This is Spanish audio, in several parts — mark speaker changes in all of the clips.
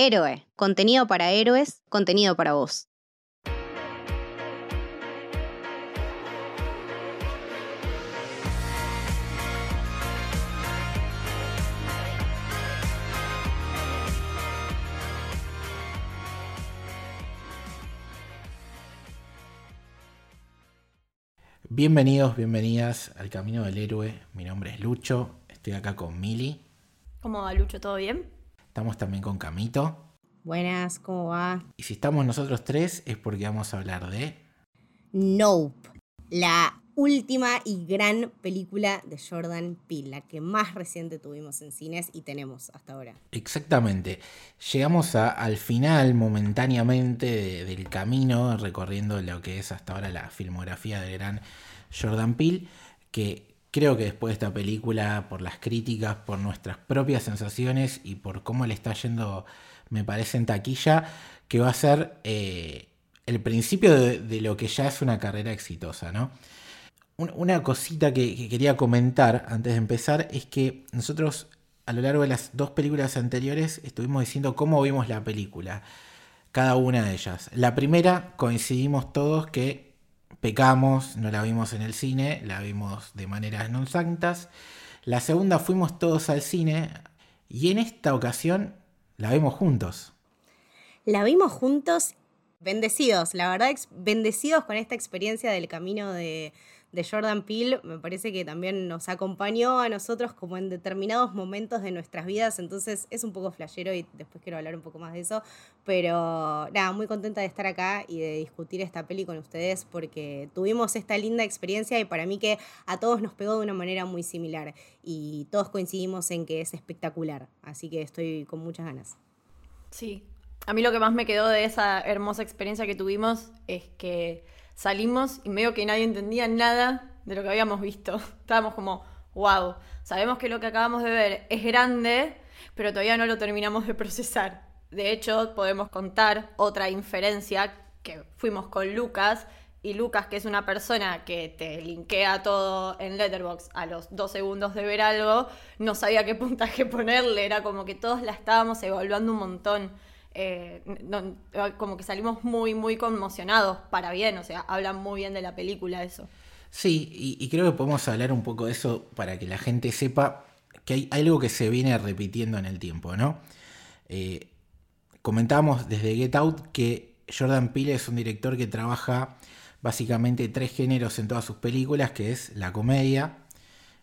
Speaker 1: Héroe, contenido para héroes, contenido para vos.
Speaker 2: Bienvenidos, bienvenidas al Camino del Héroe. Mi nombre es Lucho, estoy acá con Mili.
Speaker 3: ¿Cómo va Lucho? ¿Todo bien?
Speaker 2: Estamos también con Camito.
Speaker 1: Buenas, ¿cómo va?
Speaker 2: Y si estamos nosotros tres es porque vamos a hablar de...
Speaker 1: Nope, la última y gran película de Jordan Peele, la que más reciente tuvimos en cines y tenemos hasta ahora.
Speaker 2: Exactamente. Llegamos al final momentáneamente del camino recorriendo lo que es hasta ahora la filmografía del gran Jordan Peele, que creo que después de esta película, por las críticas, por nuestras propias sensaciones y por cómo le está yendo, me parece, en taquilla, que va a ser eh, el principio de, de, lo que ya es una carrera exitosa, ¿no? Una cosita que, quería comentar antes de empezar es que nosotros a lo largo de las dos películas anteriores estuvimos diciendo cómo vimos la película, cada una de ellas. La primera coincidimos todos que pecamos, no la vimos en el cine, la vimos de maneras non santas. La segunda fuimos todos al cine y en esta ocasión la vimos juntos.
Speaker 1: La vimos juntos, bendecidos, la verdad, bendecidos con esta experiencia del camino de, de Jordan Peele me parece que también nos acompañó a nosotros como en determinados momentos de nuestras vidas, entonces es un poco flashero y después quiero hablar un poco más de eso, pero nada, muy contenta de estar acá y de discutir esta peli con ustedes porque tuvimos esta linda experiencia y para mí que a todos nos pegó de una manera muy similar y todos coincidimos en que es espectacular, así que estoy con muchas ganas.
Speaker 3: Sí, a mí lo que más me quedó de esa hermosa experiencia que tuvimos es que salimos y medio que nadie entendía nada de lo que habíamos visto. Estábamos como, wow, sabemos que lo que acabamos de ver es grande, pero todavía no lo terminamos de procesar. De hecho, podemos contar otra inferencia que fuimos con Lucas y Lucas, que es una persona que te linkea todo en Letterbox a los dos segundos de ver algo, no sabía qué puntaje ponerle, era como que todos la estábamos evaluando un montón. Eh, como que salimos muy, muy conmocionados para bien, o sea, hablan muy bien de la película eso.
Speaker 2: Sí, y, creo que podemos hablar un poco de eso para que la gente sepa que hay algo que se viene repitiendo en el tiempo, ¿no? Eh, comentamos desde Get Out que Jordan Peele es un director que trabaja básicamente tres géneros en todas sus películas, que es la comedia,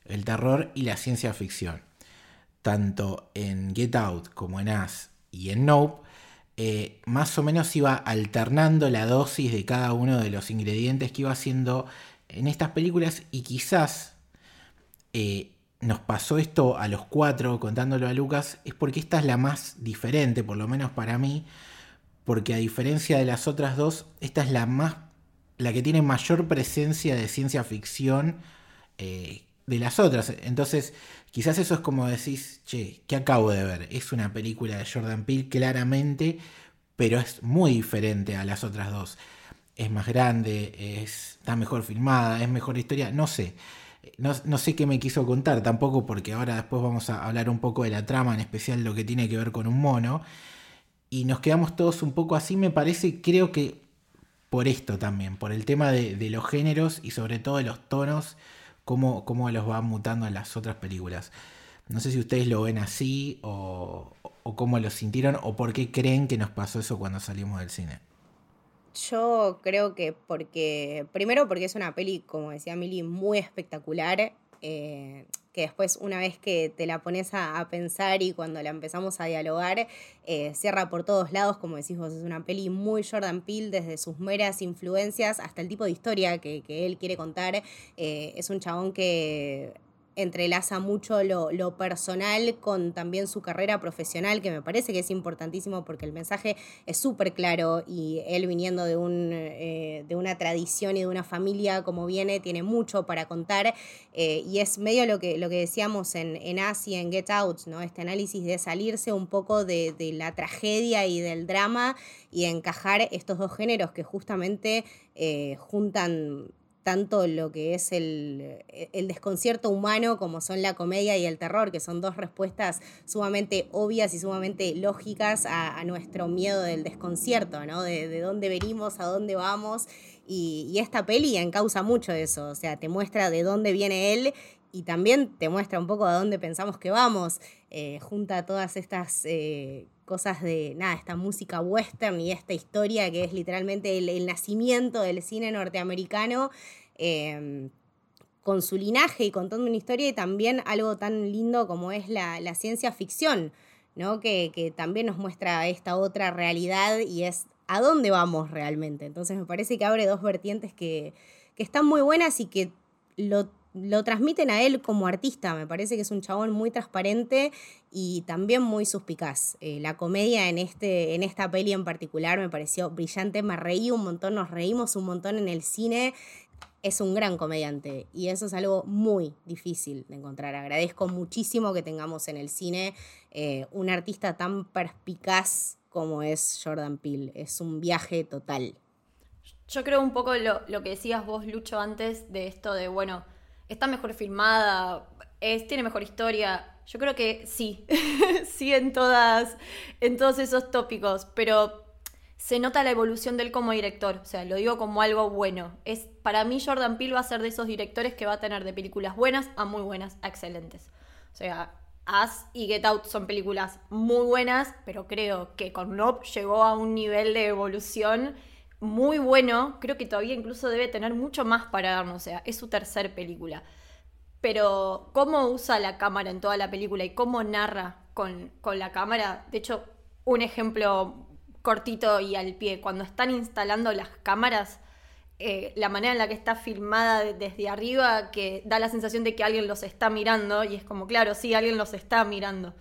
Speaker 2: el terror y la ciencia ficción. Tanto en Get Out como en Us y en Nope, eh, más o menos iba alternando la dosis de cada uno de los ingredientes que iba haciendo en estas películas y quizás eh, nos pasó esto a los cuatro contándolo a Lucas, es porque esta es la más diferente, por lo menos para mí, porque a diferencia de las otras dos, esta es la más, la que tiene mayor presencia de ciencia ficción eh, de las otras. Entonces, quizás eso es como decís, che, ¿qué acabo de ver? Es una película de Jordan Peele, claramente, pero es muy diferente a las otras dos. Es más grande, está mejor filmada, es mejor historia, no sé. No, no, sé qué me quiso contar tampoco, porque ahora después vamos a hablar un poco de la trama, en especial lo que tiene que ver con un mono. Y nos quedamos todos un poco así, me parece, creo que por esto también, por el tema de, de los géneros y sobre todo de los tonos cómo, cómo los va mutando en las otras películas. No sé si ustedes lo ven así o, cómo lo sintieron o por qué creen que nos pasó eso cuando salimos del cine.
Speaker 1: Yo creo que porque, primero porque es una peli, como decía Mili, muy espectacular. Eh, que después una vez que te la pones a, pensar y cuando la empezamos a dialogar, eh, cierra por todos lados, como decís vos, es una peli muy Jordan Peele, desde sus meras influencias hasta el tipo de historia que, él quiere contar. Eh, es un chabón que entrelaza mucho lo, personal con también su carrera profesional, que me parece que es importantísimo porque el mensaje es súper claro y él viniendo de, un, eh, de una tradición y de una familia como viene, tiene mucho para contar eh, y es medio lo que, lo que decíamos en, en Asia, en Get Out, ¿no? este análisis de salirse un poco de, de la tragedia y del drama y encajar estos dos géneros que justamente eh, juntan tanto lo que es el, desconcierto humano como son la comedia y el terror, que son dos respuestas sumamente obvias y sumamente lógicas a, nuestro miedo del desconcierto, ¿no? De, de, dónde venimos, a dónde vamos. Y, esta peli encausa mucho eso, o sea, te muestra de dónde viene él y también te muestra un poco a dónde pensamos que vamos, eh, junta todas estas eh, cosas de, nada, esta música western y esta historia que es literalmente el, nacimiento del cine norteamericano. Em, con su linaje y contando una historia y también algo tan lindo como es la, ciencia ficción, ¿no? Que, que, también nos muestra esta otra realidad y es a dónde vamos realmente. Entonces me parece que abre dos vertientes que, que están muy buenas y que lo lo transmiten a él como artista. Me parece que es un chabón muy transparente y también muy suspicaz. Eh, la comedia en, este, en esta peli en particular me pareció brillante. Me reí un montón, nos reímos un montón en el cine. Es un gran comediante y eso es algo muy difícil de encontrar. Agradezco muchísimo que tengamos en el cine eh, un artista tan perspicaz como es Jordan Peele. Es un viaje total.
Speaker 3: Yo creo un poco lo, lo que decías vos, Lucho, antes de esto de, bueno, está mejor filmada, es, tiene mejor historia. Yo creo que sí, sí en todas, en todos esos tópicos, pero se nota la evolución de él como director, o sea, lo digo como algo bueno. Es para mí Jordan Peele va a ser de esos directores que va a tener de películas buenas a muy buenas, a excelentes. O sea, As y Get Out son películas muy buenas, pero creo que con Nope llegó a un nivel de evolución muy bueno, creo que todavía incluso debe tener mucho más para darnos, o sea, es su tercer película. Pero cómo usa la cámara en toda la película y cómo narra con, la cámara, de hecho, un ejemplo cortito y al pie, cuando están instalando las cámaras, eh, la manera en la que está filmada desde arriba, que da la sensación de que alguien los está mirando, y es como, claro, sí, alguien los está mirando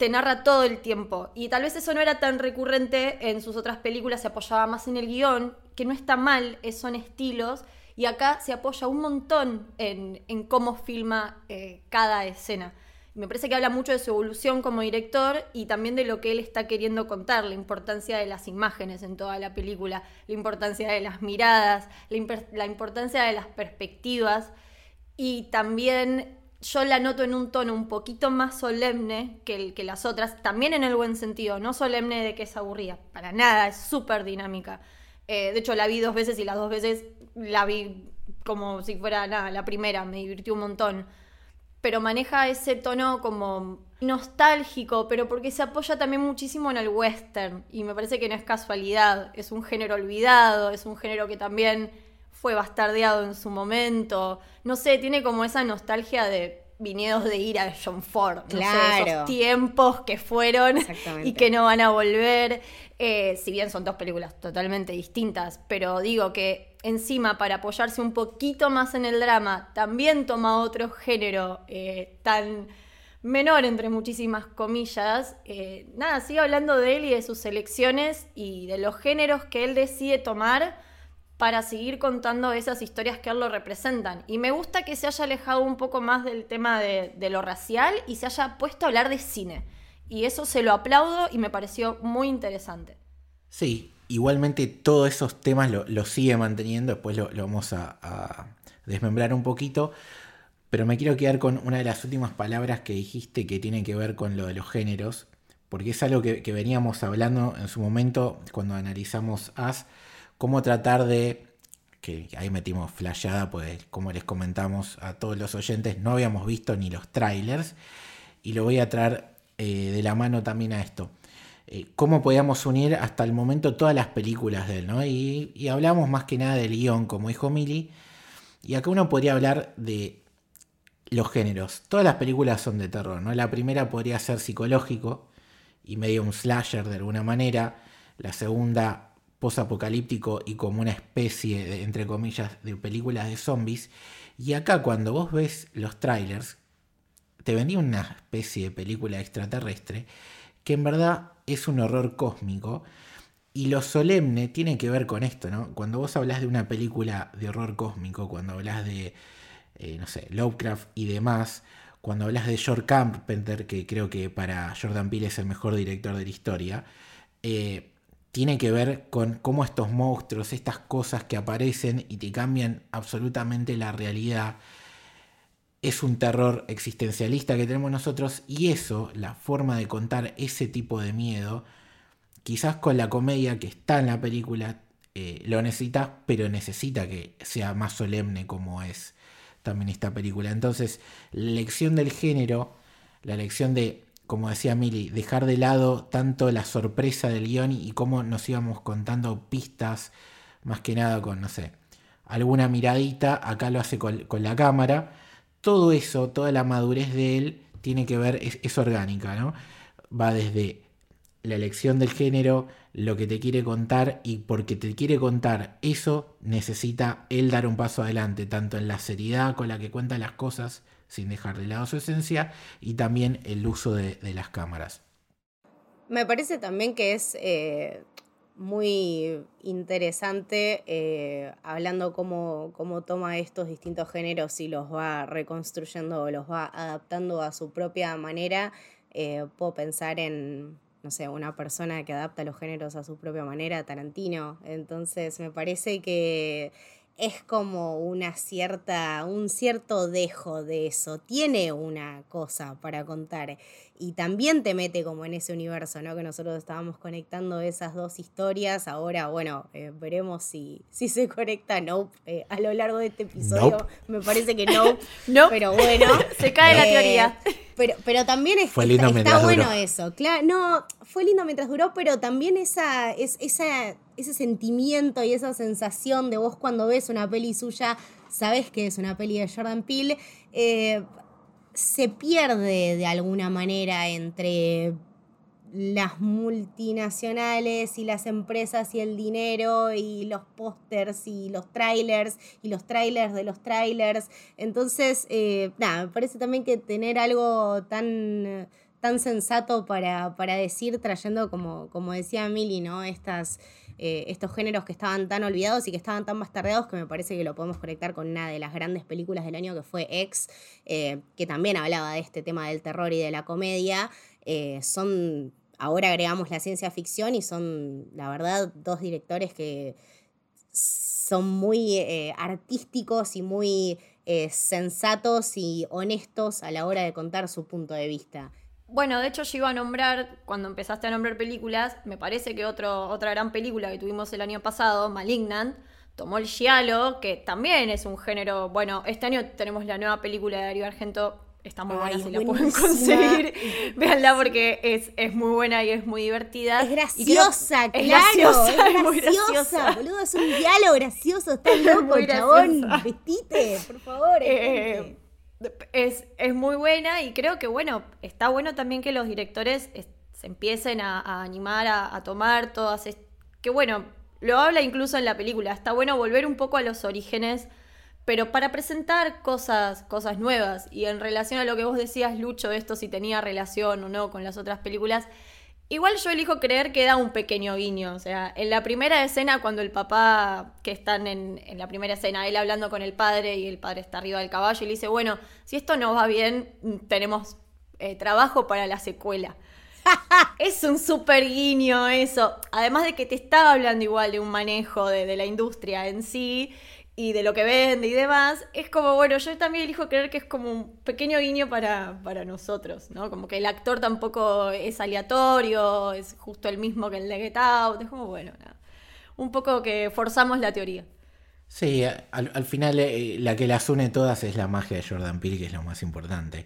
Speaker 3: te narra todo el tiempo. Y tal vez eso no era tan recurrente en sus otras películas, se apoyaba más en el guion, que no está mal, son estilos, y acá se apoya un montón en, cómo filma eh, cada escena. me parece que habla mucho de su evolución como director y también de lo que él está queriendo contar, la importancia de las imágenes en toda la película, la importancia de las miradas, la importancia de las perspectivas y también yo la noto en un tono un poquito más solemne que, el, que las otras, también en el buen sentido, no solemne de que es aburrida, para nada, es súper dinámica. Eh, de hecho, la vi dos veces y las dos veces la vi como si fuera nada, la primera, me divirtió un montón. Pero maneja ese tono como nostálgico, pero porque se apoya también muchísimo en el western. Y me parece que no es casualidad, es un género olvidado, es un género que también fue bastardeado en su momento. No sé, tiene como esa nostalgia de viñedos de ira de John Ford. Claro. esos tiempos que fueron y que no van a volver. Eh, si bien son dos películas totalmente distintas, pero digo que encima para apoyarse un poquito más en el drama, también toma otro género eh, tan menor, entre muchísimas comillas. Eh, nada, sigue hablando de él y de sus elecciones y de los géneros que él decide tomar para seguir contando esas historias que él lo representan. Y me gusta que se haya alejado un poco más del tema de, lo racial y se haya puesto a hablar de cine. Y eso se lo aplaudo y me pareció muy interesante.
Speaker 2: Sí, igualmente todos esos temas lo, sigue manteniendo, después lo, vamos a, desmembrar un poquito, pero me quiero quedar con una de las últimas palabras que dijiste que tiene que ver con lo de los géneros, porque es algo que, que veníamos hablando en su momento cuando analizamos As cómo tratar de, que ahí metimos flashada, pues como les comentamos a todos los oyentes, no habíamos visto ni los trailers, y lo voy a traer eh, de la mano también a esto. Eh, cómo podíamos unir hasta el momento todas las películas de él, ¿no? Y, hablamos más que nada del guion, como dijo Mili, y acá uno podría hablar de los géneros. Todas las películas son de terror, ¿no? La primera podría ser psicológico y medio un slasher de alguna manera. La segunda posapocalíptico y como una especie, de, entre comillas, de películas de zombies. Y acá cuando vos ves los trailers, te venía una especie de película extraterrestre que en verdad es un horror cósmico. Y lo solemne tiene que ver con esto, ¿no? Cuando vos hablas de una película de horror cósmico, cuando hablas de, eh, no sé, Lovecraft y demás, cuando hablas de George Carpenter, que creo que para Jordan Peele es el mejor director de la historia, eh, tiene que ver con cómo estos monstruos, estas cosas que aparecen y te cambian absolutamente la realidad, es un terror existencialista que tenemos nosotros y eso, la forma de contar ese tipo de miedo, quizás con la comedia que está en la película, eh, lo necesitas, pero necesita que sea más solemne como es también esta película. Entonces, la elección del género, la elección de, como decía Mili, dejar de lado tanto la sorpresa del guion y cómo nos íbamos contando pistas, más que nada con, no sé, alguna miradita, acá lo hace con, la cámara. Todo eso, toda la madurez de él tiene que ver, es, es orgánica, ¿no? Va desde la elección del género, lo que te quiere contar y porque te quiere contar eso, necesita él dar un paso adelante, tanto en la seriedad con la que cuenta las cosas, sin dejar de lado su esencia, y también el uso de, las cámaras.
Speaker 1: Me parece también que es eh, muy interesante eh, hablando cómo, cómo toma estos distintos géneros y los va reconstruyendo o los va adaptando a su propia manera. Eh, puedo pensar en no sé, una persona que adapta los géneros a su propia manera, Tarantino. Entonces me parece que es como una cierta, un cierto dejo de eso. Tiene una cosa para contar y también te mete como en ese universo, ¿no? Que nosotros estábamos conectando esas dos historias. Ahora, bueno, eh, veremos si, si se conecta Nope eh, a lo largo de este episodio. Me parece que no. no. Pero bueno.
Speaker 3: se cae la teoría.
Speaker 1: Pero, pero también es,
Speaker 2: fue lindo
Speaker 1: está, bueno eso. Claro, no, fue lindo mientras duró, pero también esa, es, esa, ese sentimiento y esa sensación de vos cuando ves una peli suya, sabes que es una peli de Jordan Peele. Eh, se pierde de alguna manera entre las multinacionales y las empresas y el dinero y los pósters y los trailers y los trailers de los trailers. Entonces, eh, nada, me parece también que tener algo tan, tan sensato para, para decir, trayendo, como, como decía Mili, ¿no? Estas eh, estos géneros que estaban tan olvidados y que estaban tan bastardeados que me parece que lo podemos conectar con una de las grandes películas del año que fue X, eh, que también hablaba de este tema del terror y de la comedia. Son, ahora agregamos la ciencia ficción y son, la verdad, dos directores que son muy artísticos y muy sensatos y honestos a la hora de contar su punto de vista.
Speaker 3: Bueno, de hecho yo iba a nombrar, cuando empezaste a nombrar películas, me parece que otra gran película que tuvimos el año pasado, Malignant, tomó el giallo, que también es un género, bueno, este año tenemos la nueva película de Darío Argento, está muy buena si la pueden conseguir, véanla porque es, es muy buena y es muy divertida.
Speaker 1: Es graciosa, claro, es graciosa, es, muy graciosa. Boludo, es un diálogo gracioso, está loco, chabón, vestite, por favor. Eh,
Speaker 3: es, muy buena y creo que, bueno, está bueno también que los directores se empiecen a, animar a, tomar todas... que bueno, lo habla incluso en la película, está bueno volver un poco a los orígenes, pero para presentar cosas, cosas nuevas. Y en relación a lo que vos decías, Lucho, esto si tenía relación o no con las otras películas, Igual yo elijo creer que da un pequeño guiño. O sea, en la primera escena, cuando el papá, que están en, en, la primera escena, él hablando con el padre y el padre está arriba del caballo y le dice, bueno, si esto no va bien, tenemos eh, trabajo para la secuela. es un super guiño eso. Además de que te estaba hablando igual de un manejo de, de la industria en sí y de lo que vende y demás, es como, bueno, yo también elijo creer que es como un pequeño guiño para, para nosotros, ¿no? Como que el actor tampoco es aleatorio, es justo el mismo que el de Out, es como, bueno, un poco que forzamos la teoría.
Speaker 2: Sí, al, final eh, la que las une todas es la magia de Jordan Peele, que es lo más importante.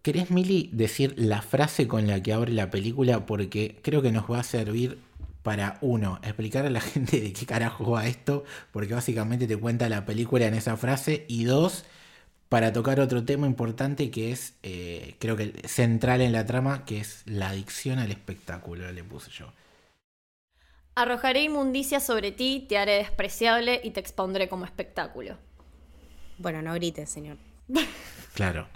Speaker 2: ¿Querés, Mili, decir la frase con la que abre la película? Porque creo que nos va a servir para uno, explicar a la gente de qué carajo va esto, porque básicamente te cuenta la película en esa frase, y dos, para tocar otro tema importante que es, eh, creo que central en la trama, que es la adicción al espectáculo, le puse yo.
Speaker 3: Arrojaré inmundicia sobre ti, te haré despreciable y te expondré como espectáculo.
Speaker 1: Bueno, no grites, señor.
Speaker 2: Claro.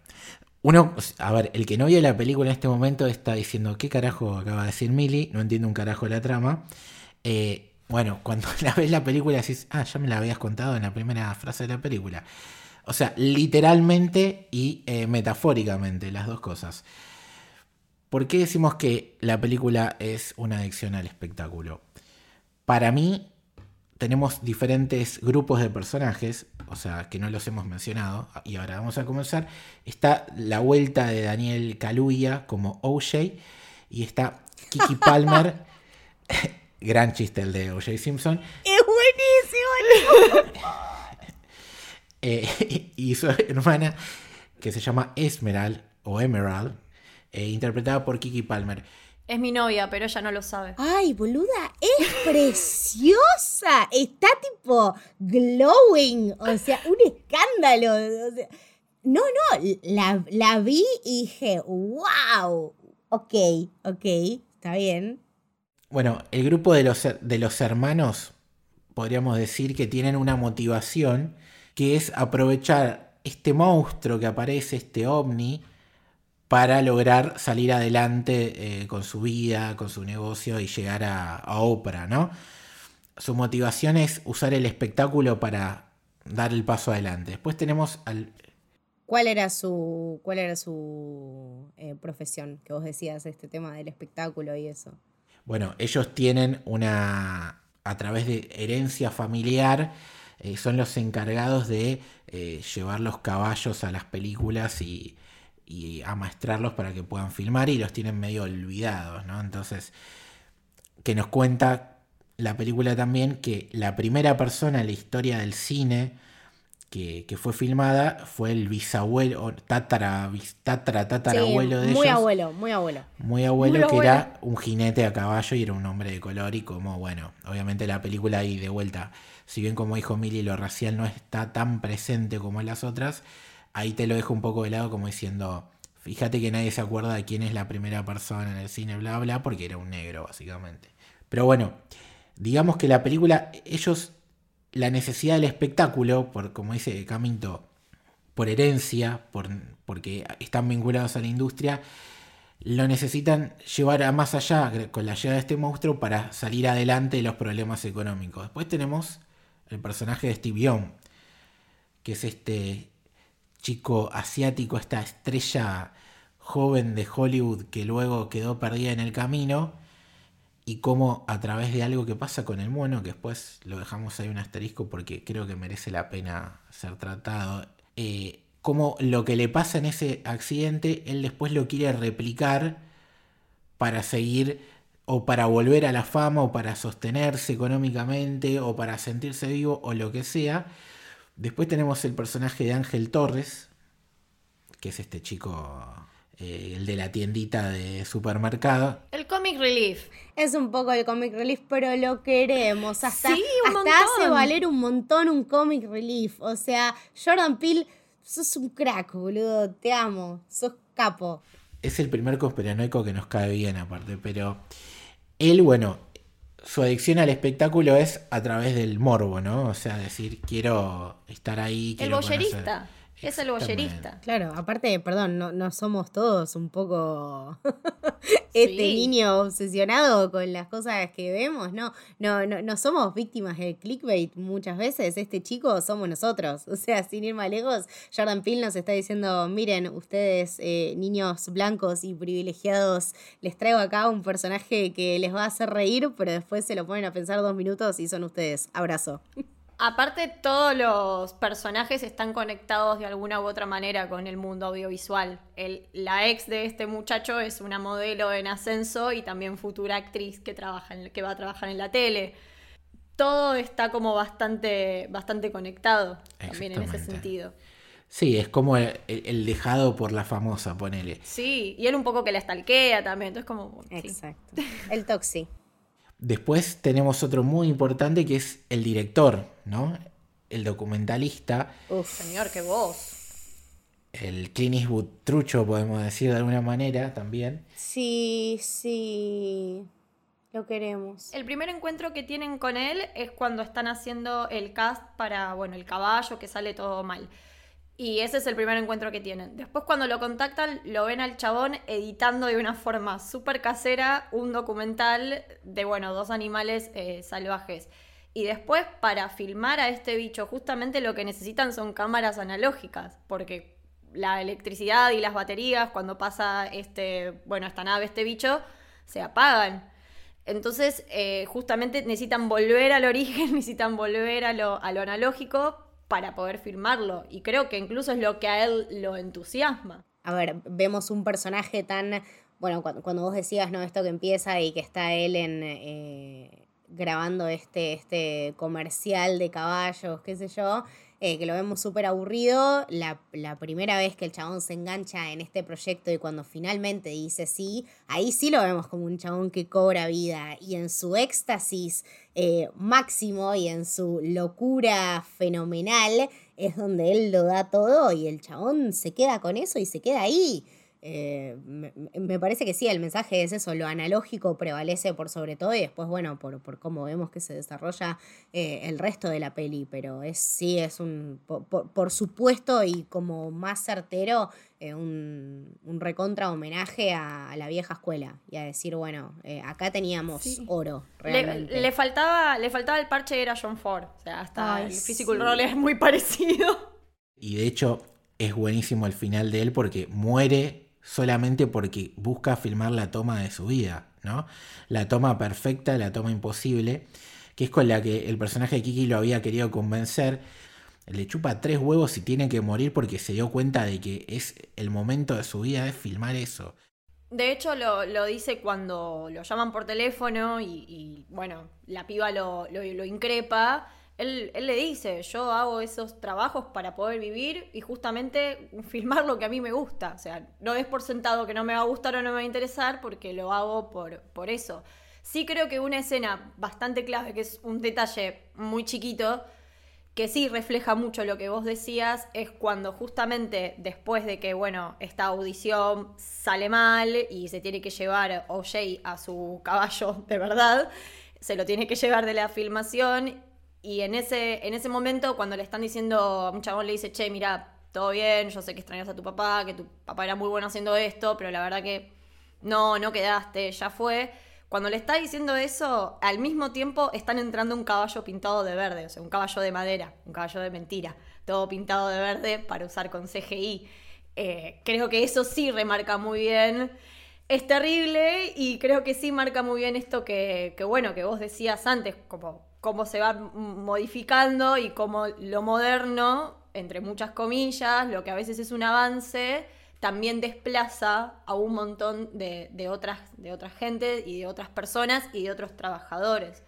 Speaker 2: Uno, a ver, el que no vio la película en este momento está diciendo, ¿qué carajo acaba de decir Millie? No entiendo un carajo la trama. Eh, bueno, cuando la ves la película decís, ah, ya me la habías contado en la primera frase de la película. O sea, literalmente y eh, metafóricamente, las dos cosas. ¿Por qué decimos que la película es una adicción al espectáculo? Para mí, tenemos diferentes grupos de personajes, o sea, que no los hemos mencionado, y ahora vamos a comenzar. Está la vuelta de Daniel Kaluuya como OJ, y está Kiki Palmer, gran chiste el de OJ Simpson.
Speaker 1: ¡Es buenísimo!
Speaker 2: Eh, y su hermana, que se llama Esmerald, o Emerald, eh, interpretada por Kiki Palmer.
Speaker 3: Es mi novia, pero ella no lo sabe.
Speaker 1: Ay, boluda, es preciosa. Está tipo glowing. O sea, un escándalo. O sea, no, no, la, la vi y dije, wow. Ok, ok, está bien.
Speaker 2: Bueno, el grupo de los, de los hermanos, podríamos decir que tienen una motivación que es aprovechar este monstruo que aparece, este ovni, para lograr salir adelante eh, con su vida, con su negocio y llegar a, a Oprah, ¿no? Su motivación es usar el espectáculo para dar el paso adelante. Después tenemos al...
Speaker 1: ¿Cuál era su, cuál era su eh, profesión que vos decías, este tema del espectáculo y eso?
Speaker 2: Bueno, ellos tienen una, a través de herencia familiar, eh, son los encargados de eh, llevar los caballos a las películas y, y amaestrarlos para que puedan filmar y los tienen medio olvidados, ¿no? Entonces, que nos cuenta la película también que la primera persona en la historia del cine que, que fue filmada fue el bisabuelo, tatara, tatara, tatarabuelo
Speaker 1: Sí,
Speaker 2: de
Speaker 1: muy
Speaker 2: ellos.
Speaker 1: abuelo, muy abuelo.
Speaker 2: Muy abuelo,
Speaker 3: Muy
Speaker 2: que
Speaker 3: abuelo.
Speaker 2: era un jinete a caballo y era un hombre de color y como, bueno, obviamente la película ahí de vuelta, si bien como dijo Mili lo racial no está tan presente como en las otras, ahí te lo dejo un poco de lado como diciendo, fíjate que nadie se acuerda de quién es la primera persona en el cine, bla, bla, porque era un negro básicamente. Pero bueno, digamos que la película, ellos, la necesidad del espectáculo, por como dice Caminto, por herencia, por, porque están vinculados a la industria, lo necesitan llevar a más allá con la llegada de este monstruo para salir adelante de los problemas económicos. Después tenemos el personaje de Steve Young, que es este chico asiático, esta estrella joven de Hollywood que luego quedó perdida en el camino y cómo a través de algo que pasa con el mono, que después lo dejamos ahí un asterisco porque creo que merece la pena ser tratado, eh, cómo lo que le pasa en ese accidente, él después lo quiere replicar para seguir o para volver a la fama o para sostenerse económicamente o para sentirse vivo o lo que sea. Después tenemos el personaje de Ángel Torres, que es este chico, eh, el de la tiendita de supermercado,
Speaker 3: El comic relief.
Speaker 1: Es un poco el comic relief, pero lo queremos. Hasta,
Speaker 3: Sí, un
Speaker 1: hasta hace valer un montón un comic relief. O sea, Jordan Peele, sos un crack, boludo. Te amo. Sos capo.
Speaker 2: es el primer conspiranoico que nos cae bien aparte, pero él, bueno, su adicción al espectáculo es a través del morbo, ¿no? O sea, decir, quiero estar ahí.
Speaker 3: El
Speaker 2: quiero conocer.
Speaker 3: Es el boyerista.
Speaker 1: Claro, aparte, perdón, no, no somos todos un poco este
Speaker 3: Sí.
Speaker 1: niño obsesionado con las cosas que vemos, no, no, no, no somos víctimas del clickbait muchas veces, este chico somos nosotros, o sea, sin ir más lejos, Jordan Peele nos está diciendo, miren, ustedes eh, niños blancos y privilegiados, les traigo acá un personaje que les va a hacer reír, pero después se lo ponen a pensar dos minutos y son ustedes, abrazo.
Speaker 3: Aparte, todos los personajes están conectados de alguna u otra manera con el mundo audiovisual. El- la ex de este muchacho es una modelo en ascenso y también futura actriz que, trabaja en- que va a trabajar en la tele. Todo está como bastante, bastante conectado también en ese sentido.
Speaker 2: Sí, es como el, el dejado por la famosa, ponele.
Speaker 3: Sí, y él un poco que la stalkea también, entonces como... sí.
Speaker 1: Exacto. El Toxi.
Speaker 2: Después tenemos otro muy importante que es el director, ¿no? El documentalista,
Speaker 1: Uf.
Speaker 3: Señor, qué voz.
Speaker 2: el Clint Eastwood trucho, podemos decir de alguna manera también.
Speaker 1: Sí, sí. Lo queremos.
Speaker 3: El primer encuentro que tienen con él es cuando están haciendo el cast para, bueno, el caballo, que sale todo mal. Y ese es el primer encuentro que tienen. Después cuando lo contactan, lo ven al chabón editando de una forma súper casera un documental de, bueno, dos animales eh, salvajes. Y después para filmar a este bicho, justamente lo que necesitan son cámaras analógicas, porque la electricidad y las baterías, cuando pasa este, bueno, esta nave, este bicho, se apagan. Entonces, eh, justamente necesitan volver al origen, necesitan volver a lo, a lo analógico para poder firmarlo. Y creo que incluso es lo que a él lo entusiasma.
Speaker 1: A ver, vemos un personaje tan. Bueno, cuando, vos decías, ¿no? Esto que empieza y que está él en. Eh, grabando este, este comercial de caballos, qué sé yo. Eh, que lo vemos súper aburrido. La, primera vez que el chabón se engancha en este proyecto y cuando finalmente dice sí, ahí sí lo vemos como un chabón que cobra vida y en su éxtasis eh, máximo y en su locura fenomenal es donde él lo da todo y el chabón se queda con eso y se queda ahí. Eh, me, parece que sí, el mensaje es eso, lo analógico prevalece por sobre todo y después, bueno, por, por cómo vemos que se desarrolla eh, el resto de la peli, pero es sí, es un, por, supuesto y como más certero, eh, un, recontra homenaje a, la vieja escuela y a decir, bueno, acá teníamos oro.
Speaker 3: Realmente. Le, faltaba, le faltaba el parche era John Ford, o sea, hasta el physical role es muy parecido.
Speaker 2: Y de hecho es buenísimo el final de él porque muere solamente porque busca filmar la toma de su vida, ¿no? La toma perfecta, la toma imposible, que es con la que el personaje de Kiki lo había querido convencer. Le chupa tres huevos y tiene que morir porque se dio cuenta de que es el momento de su vida de filmar eso.
Speaker 3: De hecho, lo, dice cuando lo llaman por teléfono y, bueno, la piba lo, lo increpa él, le dice, yo hago esos trabajos para poder vivir y justamente filmar lo que a mí me gusta. O sea, no es por sentado que no me va a gustar o no me va a interesar porque lo hago por, por eso. Sí creo que una escena bastante clave, que es un detalle muy chiquito, que sí refleja mucho lo que vos decías, es cuando justamente después de que, bueno, esta audición sale mal y se tiene que llevar OJ a su caballo de verdad, se lo tiene que llevar de la filmación y en ese, en ese momento, cuando le están diciendo, a un chabón le dice, che, mira, todo bien, yo sé que extrañas a tu papá, que tu papá era muy bueno haciendo esto, pero la verdad que no, no quedaste, ya fue. Cuando le está diciendo eso, al mismo tiempo están entrando un caballo pintado de verde, o sea, un caballo de madera, un caballo de mentira, todo pintado de verde para usar con CGI. Eh, creo que eso sí remarca muy bien. Es terrible y creo que sí marca muy bien esto que, que bueno, que vos decías antes, como cómo se va modificando y cómo lo moderno, entre muchas comillas, lo que a veces es un avance, también desplaza a un montón de, otras, de otras gente y de otras personas y de otros trabajadores.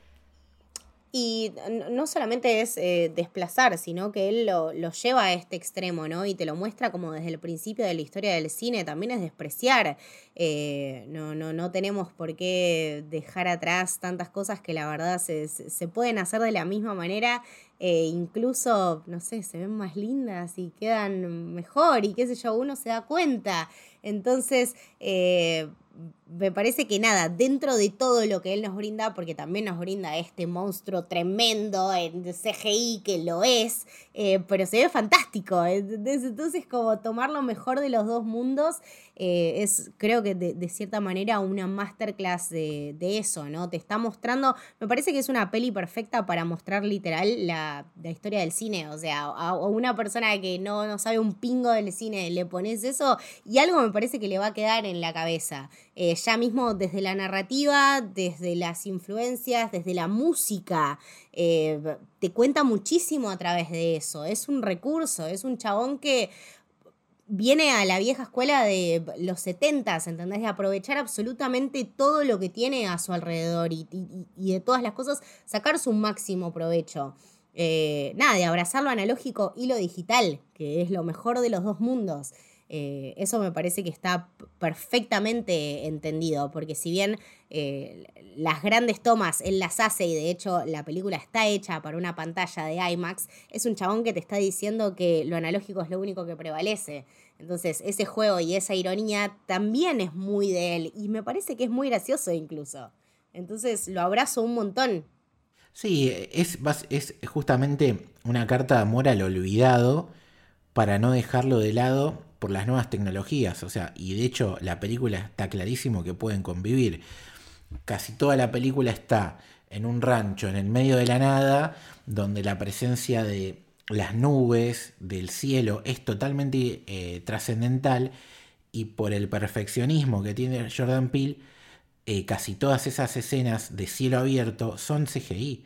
Speaker 1: Y no solamente es eh, desplazar, sino que él lo, lleva a este extremo, ¿no? Y te lo muestra como desde el principio de la historia del cine, también es despreciar. Eh, no, no, no tenemos por qué dejar atrás tantas cosas que la verdad se, se pueden hacer de la misma manera, eh, incluso, no sé, se ven más lindas y quedan mejor y qué sé yo, uno se da cuenta. Entonces, me parece que nada, dentro de todo lo que él nos brinda, porque también nos brinda este monstruo tremendo en CGI que lo es, eh, pero se ve fantástico. Entonces, como tomar lo mejor de los dos mundos eh, es, creo que de, cierta manera, una masterclass de, eso, ¿no? Te está mostrando, me parece que es una peli perfecta para mostrar literal la, historia del cine. O sea, a, una persona que no, no sabe un pingo del cine, le pones eso y algo me parece que le va a quedar en la cabeza. Eh, ya mismo desde la narrativa, desde las influencias, desde la música, eh, te cuenta muchísimo a través de eso. Es un recurso, es un chabón que viene a la vieja escuela de los 70, ¿entendés? De aprovechar absolutamente todo lo que tiene a su alrededor y, de todas las cosas sacar su máximo provecho. Eh, nada, de abrazar lo analógico y lo digital, que es lo mejor de los dos mundos. Eh, eso me parece que está perfectamente entendido, porque si bien eh, las grandes tomas él las hace y de hecho la película está hecha para una pantalla de IMAX, es un chabón que te está diciendo que lo analógico es lo único que prevalece. Entonces ese juego y esa ironía también es muy de él y me parece que es muy gracioso incluso. Entonces lo abrazo un montón.
Speaker 2: Sí, es, es justamente una carta de amor al olvidado para no dejarlo de lado por las nuevas tecnologías. O sea, y de hecho la película está clarísimo que pueden convivir. Casi toda la película está en un rancho, en el medio de la nada, donde la presencia de las nubes, del cielo, es totalmente eh, trascendental y por el perfeccionismo que tiene Jordan Peele, eh, casi todas esas escenas de cielo abierto son CGI,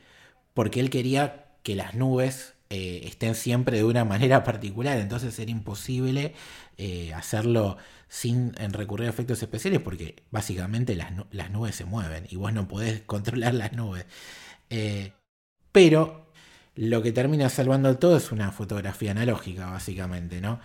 Speaker 2: porque él quería que las nubes eh, estén siempre de una manera particular, entonces era imposible hacerlo sin recurrir a efectos especiales porque básicamente las, nubes se mueven y vos no podés controlar las nubes. pero lo que termina salvando todo es una fotografía analógica, básicamente, ¿no?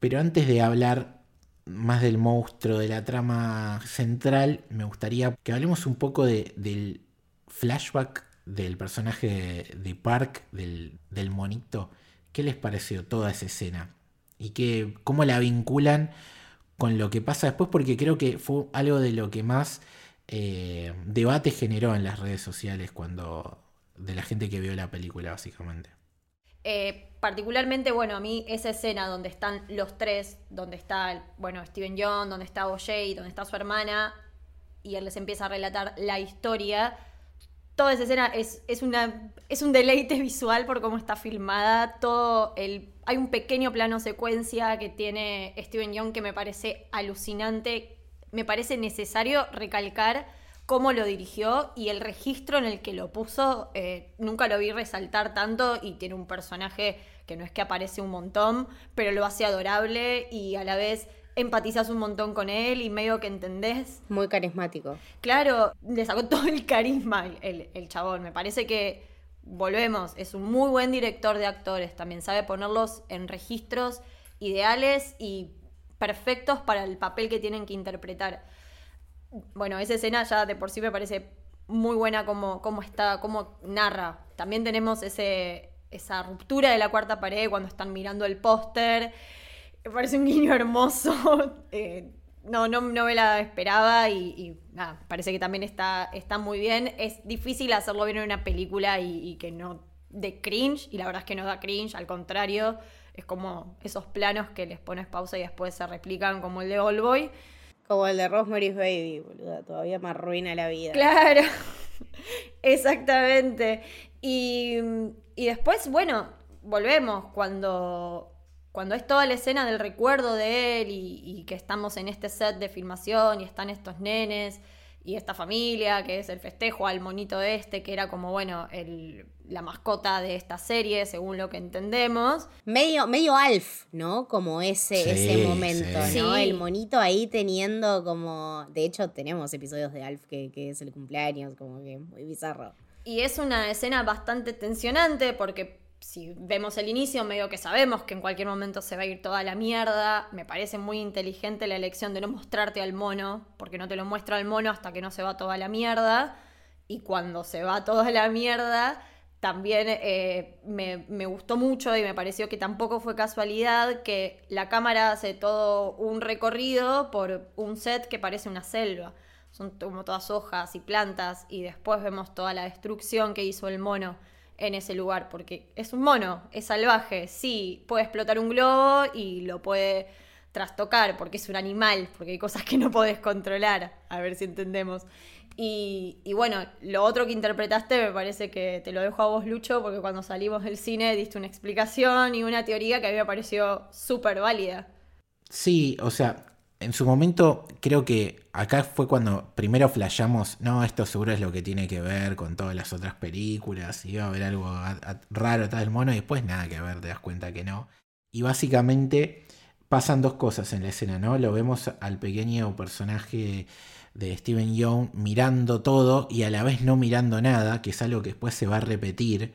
Speaker 2: Pero antes de hablar más del monstruo, de la trama central, me gustaría que hablemos un poco del flashback del personaje de Park, del, monito. ¿Qué les pareció toda esa escena? Y que, cómo la vinculan con lo que pasa después, porque creo que fue algo de lo que más eh, debate generó en las redes sociales cuando, de la gente que vio la película, básicamente.
Speaker 3: Eh, particularmente, bueno, a mí esa escena donde están los tres, donde está, bueno, Steven John, donde está OJ, donde está su hermana, y él les empieza a relatar la historia. Toda esa escena es, es, una, es un deleite visual por cómo está filmada. Todo el, hay un pequeño plano secuencia que tiene Steven Young que me parece alucinante. Me parece necesario recalcar cómo lo dirigió y el registro en el que lo puso, eh, nunca lo vi resaltar tanto y tiene un personaje que no es que aparece un montón, pero lo hace adorable y a la vez empatizas un montón con él y medio que entendés.
Speaker 1: Muy carismático.
Speaker 3: Claro, le sacó todo el carisma el, el chabón. Me parece que, volvemos, es un muy buen director de actores. También sabe ponerlos en registros ideales y perfectos para el papel que tienen que interpretar bueno, esa escena ya de por sí me parece muy buena como, como está, como narra. También tenemos ese, esa ruptura de la cuarta pared cuando están mirando el póster. Me parece un guiño hermoso. Eh, no, no, no, me la esperaba y, nada, parece que también está, está muy bien. Es difícil hacerlo bien en una película y, y, que no de cringe, y la verdad es que no da cringe, al contrario, es como esos planos que les pones pausa y después se replican como el de All Boy.
Speaker 1: Como el de Rosemary's Baby, boluda. Todavía me arruina la vida.
Speaker 3: Claro. Exactamente. Y, después, bueno, volvemos cuando, cuando es toda la escena del recuerdo de él y, y, que estamos en este set de filmación y están estos nenes y esta familia, que es el festejo al monito este, que era como, bueno, el, la mascota de esta serie, según lo que entendemos.
Speaker 1: Medio, medio Alf, ¿no? Como ese, ese momento, ¿no? El monito ahí teniendo como. De hecho, tenemos episodios de Alf que, que es el cumpleaños, como que muy bizarro.
Speaker 3: Y es una escena bastante tensionante porque si vemos el inicio, medio que sabemos que en cualquier momento se va a ir toda la mierda. Me parece muy inteligente la elección de no mostrarte al mono, porque no te lo muestra al mono hasta que no se va toda la mierda. Y cuando se va toda la mierda, también eh, me, me, gustó mucho y me pareció que tampoco fue casualidad que la cámara hace todo un recorrido por un set que parece una selva. Son como todas hojas y plantas y después vemos toda la destrucción que hizo el mono en ese lugar, porque es un mono, es salvaje, sí, puede explotar un globo y lo puede trastocar, porque es un animal, porque hay cosas que no podés controlar, a ver si entendemos. Y, bueno, lo otro que interpretaste me parece que te lo dejo a vos, Lucho, porque cuando salimos del cine diste una explicación y una teoría que a mí me pareció súper válida.
Speaker 2: Sí, o sea, en su momento creo que acá fue cuando primero flashamos, no, esto seguro es lo que tiene que ver con todas las otras películas, y a haber algo raro atrás del mono y después nada que ver, te das cuenta que no. Y básicamente pasan dos cosas en la escena, ¿no? Lo vemos al pequeño personaje de Steven Young mirando todo y a la vez no mirando nada, que es algo que después se va a repetir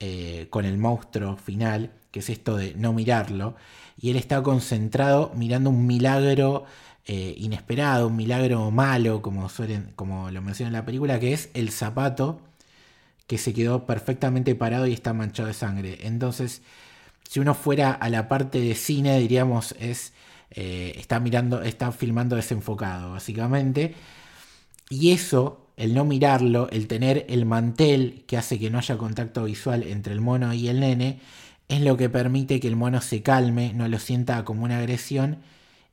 Speaker 2: eh, con el monstruo final, que es esto de no mirarlo y él está concentrado mirando un milagro eh, inesperado, un milagro malo, como, suelen, como lo menciona en la película, que es el zapato que se quedó perfectamente parado y está manchado de sangre. Entonces, si uno fuera a la parte de cine, diríamos, es eh, está mirando, está filmando desenfocado, básicamente. Y eso, el no mirarlo, el tener el mantel que hace que no haya contacto visual entre el mono y el nene, es lo que permite que el mono se calme, no lo sienta como una agresión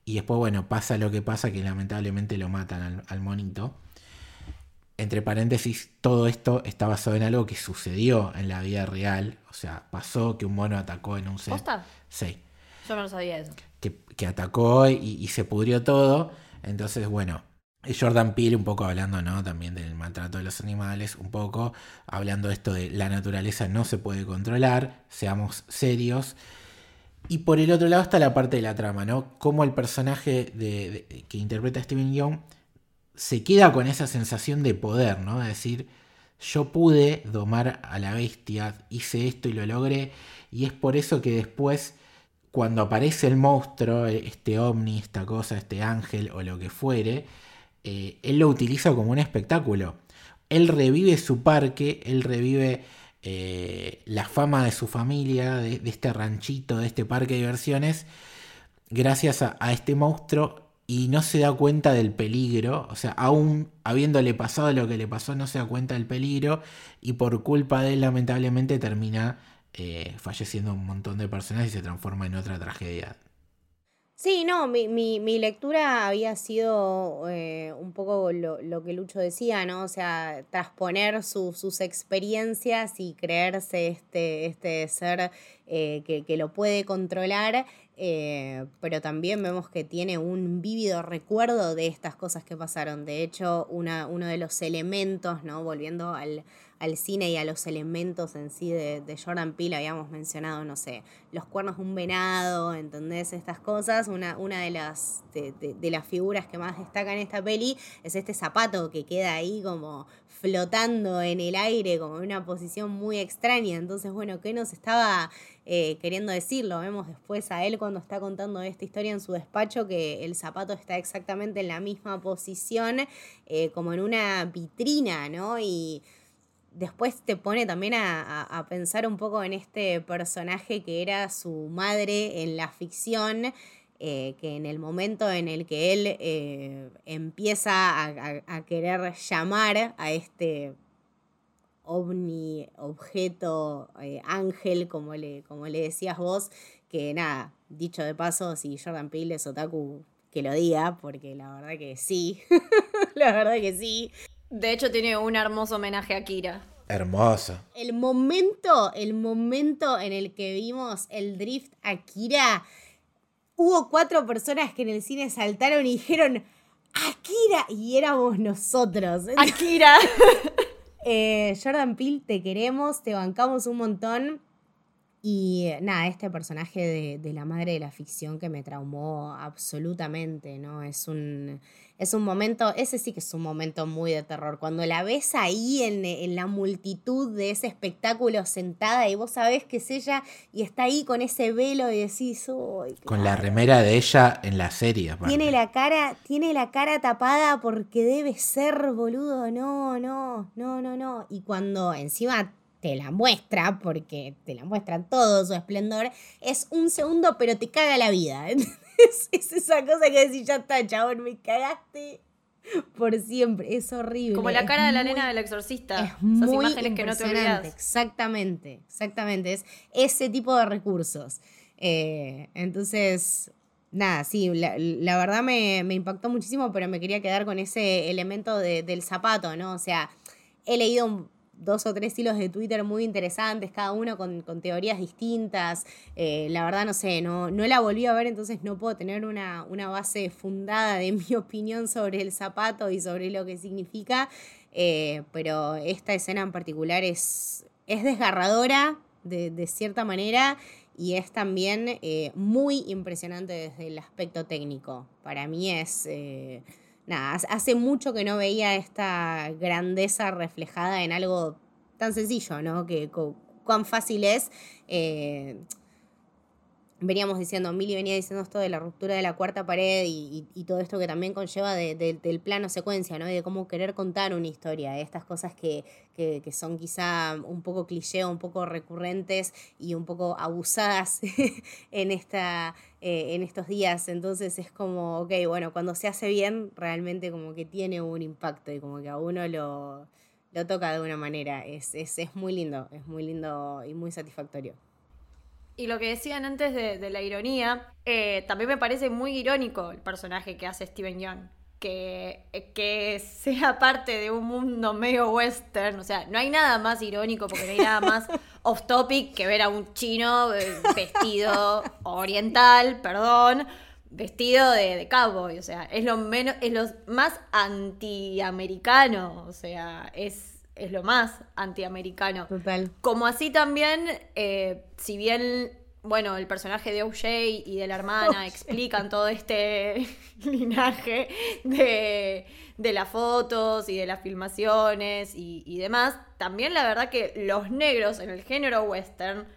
Speaker 2: y después, bueno, pasa lo que pasa, que lamentablemente lo matan al, monito. entre paréntesis, todo esto está basado en algo que sucedió en la vida real. O sea, pasó que un mono atacó en un set.
Speaker 3: ¿Posta?
Speaker 2: Sí.
Speaker 3: Yo no lo sabía eso.
Speaker 2: Que, que atacó y, y se pudrió todo. Entonces, bueno, Jordan Peele un poco hablando, ¿no? También del maltrato de los animales, un poco hablando esto de la naturaleza no se puede controlar, seamos serios. Y por el otro lado está la parte de la trama, ¿no? Cómo el personaje de, que interpreta Steven Young se queda con esa sensación de poder, ¿no? De decir, yo pude domar a la bestia, hice esto y lo logré. Y es por eso que después, cuando aparece el monstruo, este ovni, esta cosa, este ángel o lo que fuere, eh, él lo utiliza como un espectáculo. Él revive su parque, él revive eh, la fama de su familia, de, este ranchito, de este parque de diversiones, gracias a, a este monstruo y no se da cuenta del peligro, o sea, aún habiéndole pasado lo que le pasó, no se da cuenta del peligro y por culpa de él lamentablemente termina eh, falleciendo un montón de personas y se transforma en otra tragedia.
Speaker 1: Sí, no, mi, mi, mi lectura había sido eh, un poco lo, lo que Lucho decía, ¿no? O sea, trasponer su- sus experiencias y creerse este, este ser eh, que, que lo puede controlar, eh, pero también vemos que tiene un vívido recuerdo de estas cosas que pasaron. De hecho, una, uno de los elementos, ¿no? Volviendo al, al cine y a los elementos en sí de, Jordan Peele, habíamos mencionado, no sé, los cuernos de un venado, ¿entendés? Estas cosas. Una, una de, las, de, las figuras que más destaca en esta peli es este zapato que queda ahí como flotando en el aire, como en una posición muy extraña. Entonces, bueno, ¿qué nos estaba eh, queriendo decir? Lo vemos después a él cuando está contando esta historia en su despacho, que el zapato está exactamente en la misma posición, eh, como en una vitrina, ¿no? Y después te pone también a, a- pensar un poco en este personaje que era su madre en la ficción, eh, que en el momento en el que él eh, empieza a, a- a querer llamar a este ovni, objeto, eh, ángel, como le, como le decías vos, que nada, dicho de paso, si Jordan Peele es otaku, que lo diga, porque la verdad que sí, la verdad que sí.
Speaker 3: De hecho, tiene un hermoso homenaje a Kira.
Speaker 2: Hermoso.
Speaker 1: El momento, el momento en el que vimos el drift Akira, hubo cuatro personas que en el cine saltaron y dijeron Akira y éramos nosotros.
Speaker 3: Akira.
Speaker 1: Eh, Jordan Peele, te queremos, te bancamos un montón. Y nada, este personaje de, de la madre de la ficción que me traumó absolutamente, ¿no? Es un, es un momento, ese sí que es un momento muy de terror. Cuando la ves ahí en, en la multitud de ese espectáculo sentada y vos sabés que es ella y está ahí con ese velo y decís,
Speaker 2: Con la
Speaker 1: claro".
Speaker 2: remera de ella en la serie. aparte.
Speaker 1: Tiene la cara, tiene la cara tapada porque debe ser, boludo. No, no, no, no, no. Y cuando encima te la muestra, porque te la muestra todo su esplendor, es un segundo, pero te caga la vida. Es, es esa cosa que decís, ya está, chabón, me cagaste por siempre. Es horrible.
Speaker 3: Como la
Speaker 1: es
Speaker 3: cara de la
Speaker 1: muy-
Speaker 3: nena del exorcista.
Speaker 1: es
Speaker 3: Esas
Speaker 1: muy
Speaker 3: imágenes que no te olvidas.
Speaker 1: Exactamente, exactamente. Es ese tipo de recursos. Eh, entonces, nada, sí, la, la verdad me, me impactó muchísimo, pero me quería quedar con ese elemento de- del zapato, ¿no? O sea, he leído un- dos o tres hilos de Twitter muy interesantes, cada uno con, teorías distintas. Eh, la verdad, no sé, no, no la volví a ver, entonces no puedo tener una, una base fundada de mi opinión sobre el zapato y sobre lo que significa. Eh, pero esta escena en particular es, es desgarradora de, de cierta manera y es también eh, muy impresionante desde el aspecto técnico. Para mí es... nada, hace- mucho que no veía esta grandeza reflejada en algo tan sencillo, ¿no? Que cu- cuán fácil es. eh, veníamos diciendo, Mili venía diciendo esto de la ruptura de la cuarta pared y, todo esto que también conlleva de- de- del plano secuencia, ¿no? De cómo querer contar una historia, estas cosas que, que- que son quizá un poco cliché, un poco recurrentes y un poco abusadas en, esta, eh, en estos días. Entonces es como, ok, bueno, cuando se hace bien, realmente como que tiene un impacto y como que a uno lo, lo toca de una manera. Es, es, es muy lindo, es muy lindo y muy satisfactorio.
Speaker 3: Y lo que decían antes de, de la ironía, eh, también me parece muy irónico el personaje que hace Steven Young. que, que sea parte de un mundo medio western. O sea, no hay nada más irónico porque no hay nada más off topic que ver a un chino eh, vestido oriental, perdón, vestido de, de cowboy. O sea, es lo menos, es lo más antiamericano. O sea, es, es lo más antiamericano.
Speaker 1: Total.
Speaker 3: Como así también, eh, si bien bueno, el personaje de OJ y de la hermana explican todo este linaje de, de, las fotos y de las filmaciones y, y, demás. También la verdad que los negros en el género western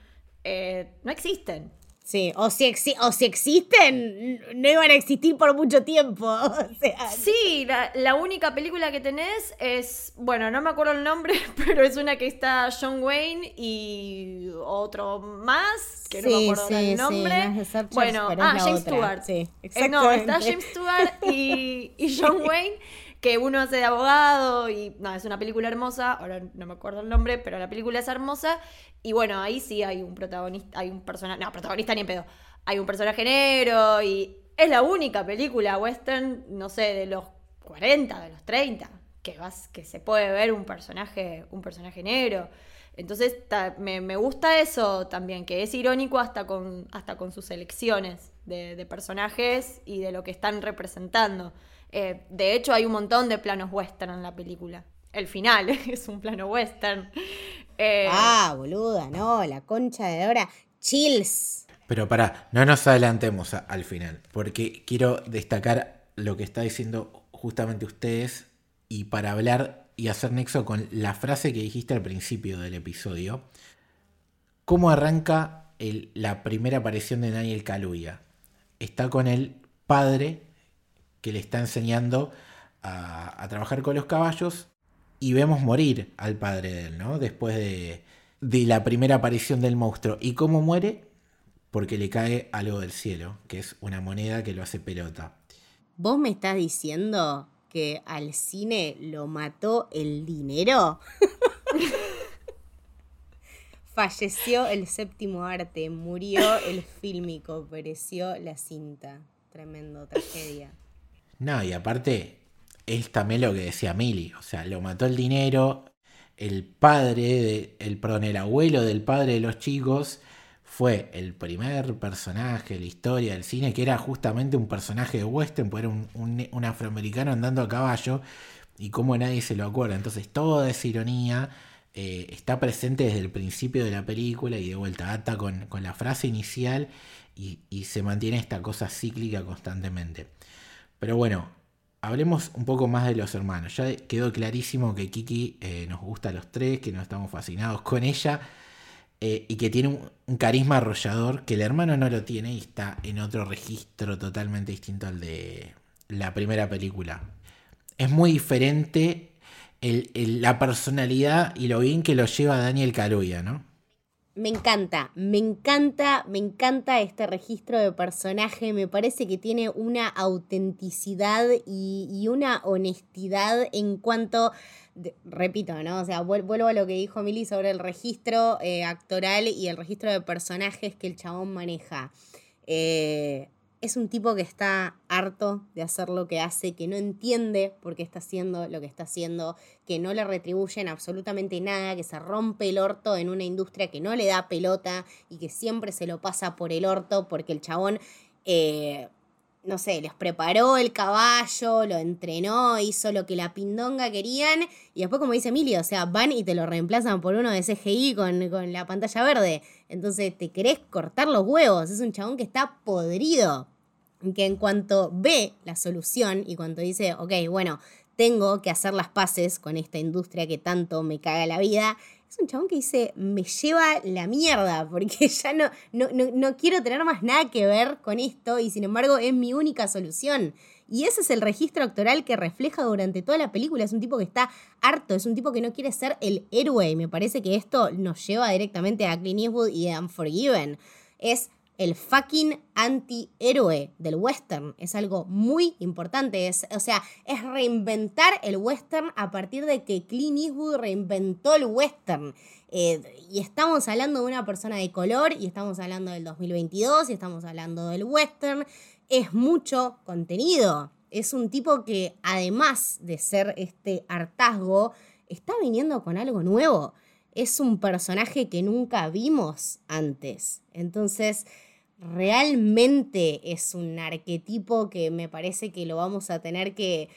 Speaker 3: eh, no existen.
Speaker 1: Sí, o si, o si existen, no iban a existir por mucho tiempo. O sea,
Speaker 3: sí, la, la, única película que tenés es, bueno, no me acuerdo el nombre, pero es una que está John Wayne y otro más, que no me acuerdo sí, el nombre.
Speaker 1: Sí,
Speaker 3: bueno, ah, James Stewart.
Speaker 1: Sí,
Speaker 3: eh, no, está James Stewart y, y John Wayne que uno hace de abogado y no, es una película hermosa, ahora no me acuerdo el nombre, pero la película es hermosa y bueno, ahí sí hay un protagonista, hay un personaje, no, protagonista ni en pedo, hay un personaje negro y es la única película western, no sé, de los 40, de los 30, que, vas, que se puede ver un personaje, un personaje negro. Entonces me, me, gusta eso también, que es irónico hasta con, hasta con sus elecciones de, de personajes y de lo que están representando. Eh, de hecho, hay un montón de planos western en la película. El final es un plano western.
Speaker 1: Eh, ah, boluda, no, la concha de Dora. Chills.
Speaker 2: Pero para, no nos adelantemos al final, porque quiero destacar lo que está diciendo justamente ustedes y para hablar y hacer nexo con la frase que dijiste al principio del episodio. ¿Cómo arranca la primera aparición de Daniel Kaluuya? Está con el padre que le está enseñando a, trabajar con los caballos y vemos morir al padre de él, ¿no? Después de, de la primera aparición del monstruo. ¿Y cómo muere? Porque le cae algo del cielo, que es una moneda que lo hace pelota.
Speaker 1: ¿Vos me estás diciendo que al cine lo mató el dinero? Falleció el séptimo arte, murió el fílmico, pereció la cinta. Tremendo, tragedia.
Speaker 2: No, y aparte, es también lo que decía Mili, o sea, lo mató el dinero, el padre, de, el, perdón, el abuelo del padre de los chicos fue el primer personaje de la historia del cine que era justamente un personaje de western, pues era un, afroamericano andando a caballo y como nadie se lo acuerda. Entonces toda esa ironía eh, está presente desde el principio de la película y de vuelta ata con, con la frase inicial y, y se mantiene esta cosa cíclica constantemente. Pero bueno, hablemos un poco más de los hermanos. Ya quedó clarísimo que Kiki eh, nos gusta a los tres, que nos estamos fascinados con ella eh, y que tiene un, carisma arrollador que el hermano no lo tiene y está en otro registro totalmente distinto al de la primera película. Es muy diferente la personalidad y lo bien que lo lleva Daniel Kaluuya, ¿no?
Speaker 1: Me encanta, me encanta, me encanta este registro de personaje. Me parece que tiene una autenticidad y, una honestidad en cuanto, repito, ¿no? O sea, vuelvo a lo que dijo Mili sobre el registro eh, actoral y el registro de personajes que el chabón maneja. Eh, es un tipo que está harto de hacer lo que hace, que no entiende por qué está haciendo lo que está haciendo, que no le retribuyen absolutamente nada, que se rompe el orto en una industria que no le da pelota y que siempre se lo pasa por el orto porque el chabón, eh, no sé, les preparó el caballo, lo entrenó, hizo lo que la pindonga querían y después, como dice Emilio, o sea, van y te lo reemplazan por uno de CGI con, con la pantalla verde. Entonces, te querés cortar los huevos, es un chabón que está podrido que en cuanto ve la solución y cuando dice, ok, bueno, tengo que hacer las paces con esta industria que tanto me caga la vida, es un chabón que dice, me lleva la mierda, porque ya no, no, no, quiero tener más nada que ver con esto y sin embargo es mi única solución. Y ese es el registro actoral que refleja durante toda la película. Es un tipo que está harto, es un tipo que no quiere ser el héroe. Y me parece que esto nos lleva directamente a Clint Eastwood y a Unforgiven. Es el fucking antihéroe del western. Es algo muy importante. Es, o sea, es reinventar el western a partir de que Clint Eastwood reinventó el western. Eh, y estamos hablando de una persona de color, y estamos hablando del 2022, y estamos hablando del western. Es mucho contenido. Es un tipo que, además de ser este hartazgo, está viniendo con algo nuevo. Es un personaje que nunca vimos antes. Entonces, realmente es un arquetipo que me parece que lo vamos a tener que,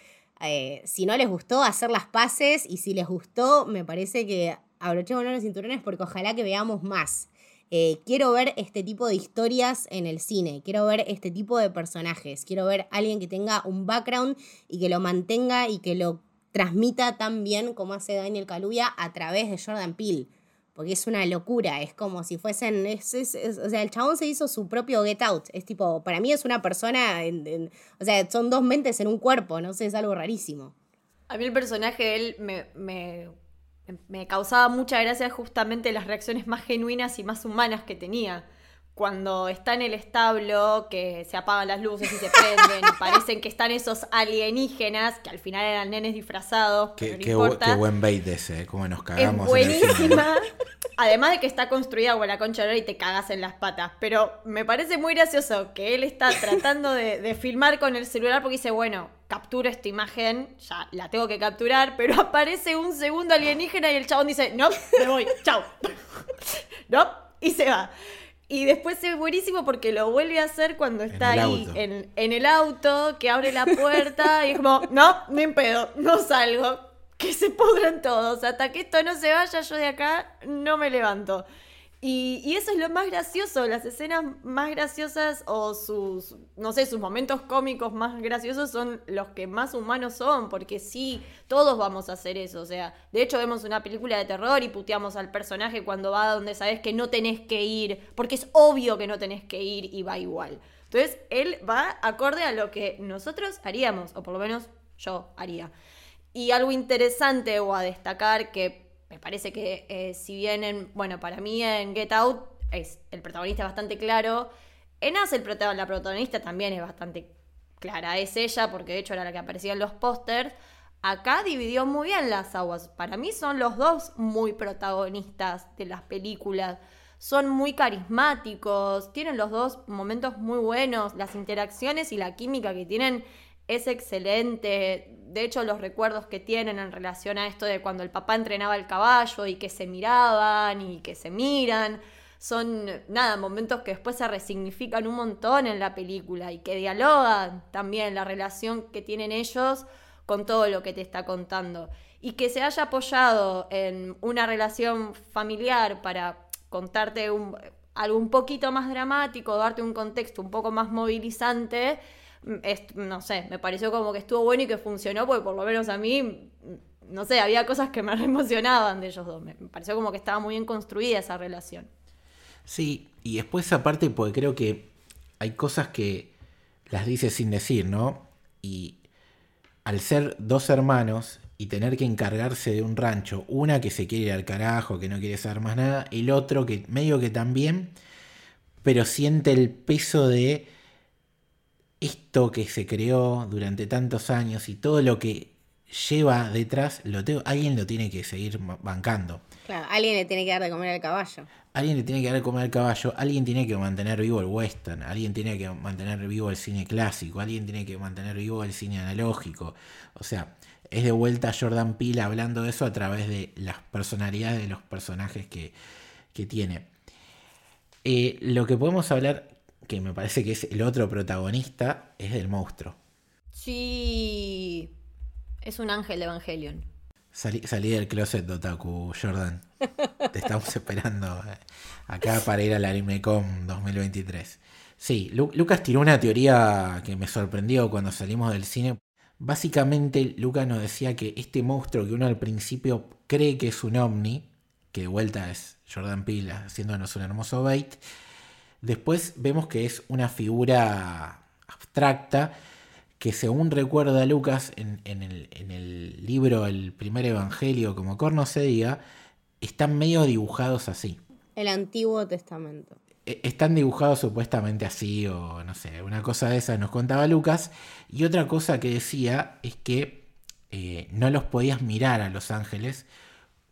Speaker 1: eh, si no les gustó, hacer las paces y si les gustó, me parece que abrochemos los cinturones porque ojalá que veamos más. Eh, quiero ver este tipo de historias en el cine, quiero ver este tipo de personajes, quiero ver alguien que tenga un background y que lo mantenga y que lo transmita tan bien como hace Daniel Kaluuya a través de Jordan Peele. Porque es una locura, es como si fuesen. o sea, el chabón se hizo su propio Get Out. Es tipo, para mí es una persona. o sea, son dos mentes en un cuerpo, no sé, es algo rarísimo.
Speaker 3: A mí el personaje de él me, me, me causaba mucha gracia justamente las reacciones más genuinas y más humanas que tenía cuando está en el establo, que se apagan las luces y se prenden, y parecen que están esos alienígenas, que al final eran nenes disfrazados.
Speaker 2: Qué, qué, buen bait ese, ¿eh? como nos cagamos.
Speaker 3: Es buenísima. Además de que está construida como la concha de y te cagas en las patas. Pero me parece muy gracioso que él está tratando de, de filmar con el celular porque dice, bueno, capturo esta imagen, ya la tengo que capturar, pero aparece un segundo alienígena y el chabón dice, no, me voy, chao. no, y se va. Y después es buenísimo porque lo vuelve a hacer cuando está ahí en, el auto, que abre la puerta y es como, no, me pedo, no salgo, que se pudran todos, hasta que esto no se vaya yo de acá, no me levanto. Y, eso es lo más gracioso, las escenas más graciosas o sus, no sé, sus momentos cómicos más graciosos son los que más humanos son, porque sí, todos vamos a hacer eso. O sea, de hecho vemos una película de terror y puteamos al personaje cuando va a donde sabes que no tenés que ir, porque es obvio que no tenés que ir y va igual. Entonces, él va acorde a lo que nosotros haríamos, o por lo menos yo haría. Y algo interesante o a destacar que me parece que eh, si bien, bueno, para mí en Get Out es el protagonista bastante claro, en As el la protagonista también es bastante clara, es ella, porque de hecho era la que aparecía en los pósters. Acá dividió muy bien las aguas. Para mí son los dos muy protagonistas de las películas. Son muy carismáticos, tienen los dos momentos muy buenos, las interacciones y la química que tienen es excelente. De hecho, los recuerdos que tienen en relación a esto de cuando el papá entrenaba el caballo y que se miraban y que se miran, son, nada, momentos que después se resignifican un montón en la película y que dialogan también la relación que tienen ellos con todo lo que te está contando. Y que se haya apoyado en una relación familiar para contarte algo un poquito más dramático, darte un contexto un poco más movilizante, no sé, me pareció como que estuvo bueno y que funcionó, porque por lo menos a mí, no sé, había cosas que me emocionaban de ellos dos. Me, pareció como que estaba muy bien construida esa relación.
Speaker 2: Sí, y después aparte, porque creo que hay cosas que las dice sin decir, ¿no? Y al ser dos hermanos y tener que encargarse de un rancho, una que se quiere ir al carajo, que no quiere saber más nada, el otro que medio que también, pero siente el peso de esto que se creó durante tantos años y todo lo que lleva detrás, lo alguien lo tiene que seguir bancando.
Speaker 1: Claro, alguien le tiene que dar de comer al caballo.
Speaker 2: Alguien le tiene que dar de comer al caballo, alguien tiene que mantener vivo el western, alguien tiene que mantener vivo el cine clásico, alguien tiene que mantener vivo el cine analógico. O sea, es de vuelta Jordan Peele hablando de eso a través de las personalidades de los personajes que, tiene. Eh, lo que podemos hablar que me parece que es el otro protagonista, es del monstruo.
Speaker 3: Sí, es un ángel de Evangelion.
Speaker 2: Salí, del closet, Dotaku, Jordan. Te estamos esperando eh, acá para ir al AnimeCom 2023. Sí, Lucas tiró una teoría que me sorprendió cuando salimos del cine. Básicamente, Lucas nos decía que este monstruo que uno al principio cree que es un ovni, que de vuelta es Jordan Peele haciéndonos un hermoso bait, Después vemos que es una figura abstracta que según recuerda Lucas en, el, libro El primer Evangelio, como Corno se diga, están medio dibujados así.
Speaker 1: El Antiguo Testamento.
Speaker 2: E, están dibujados supuestamente así, o no sé, una cosa de esa nos contaba Lucas. Y otra cosa que decía es que eh, no los podías mirar a los ángeles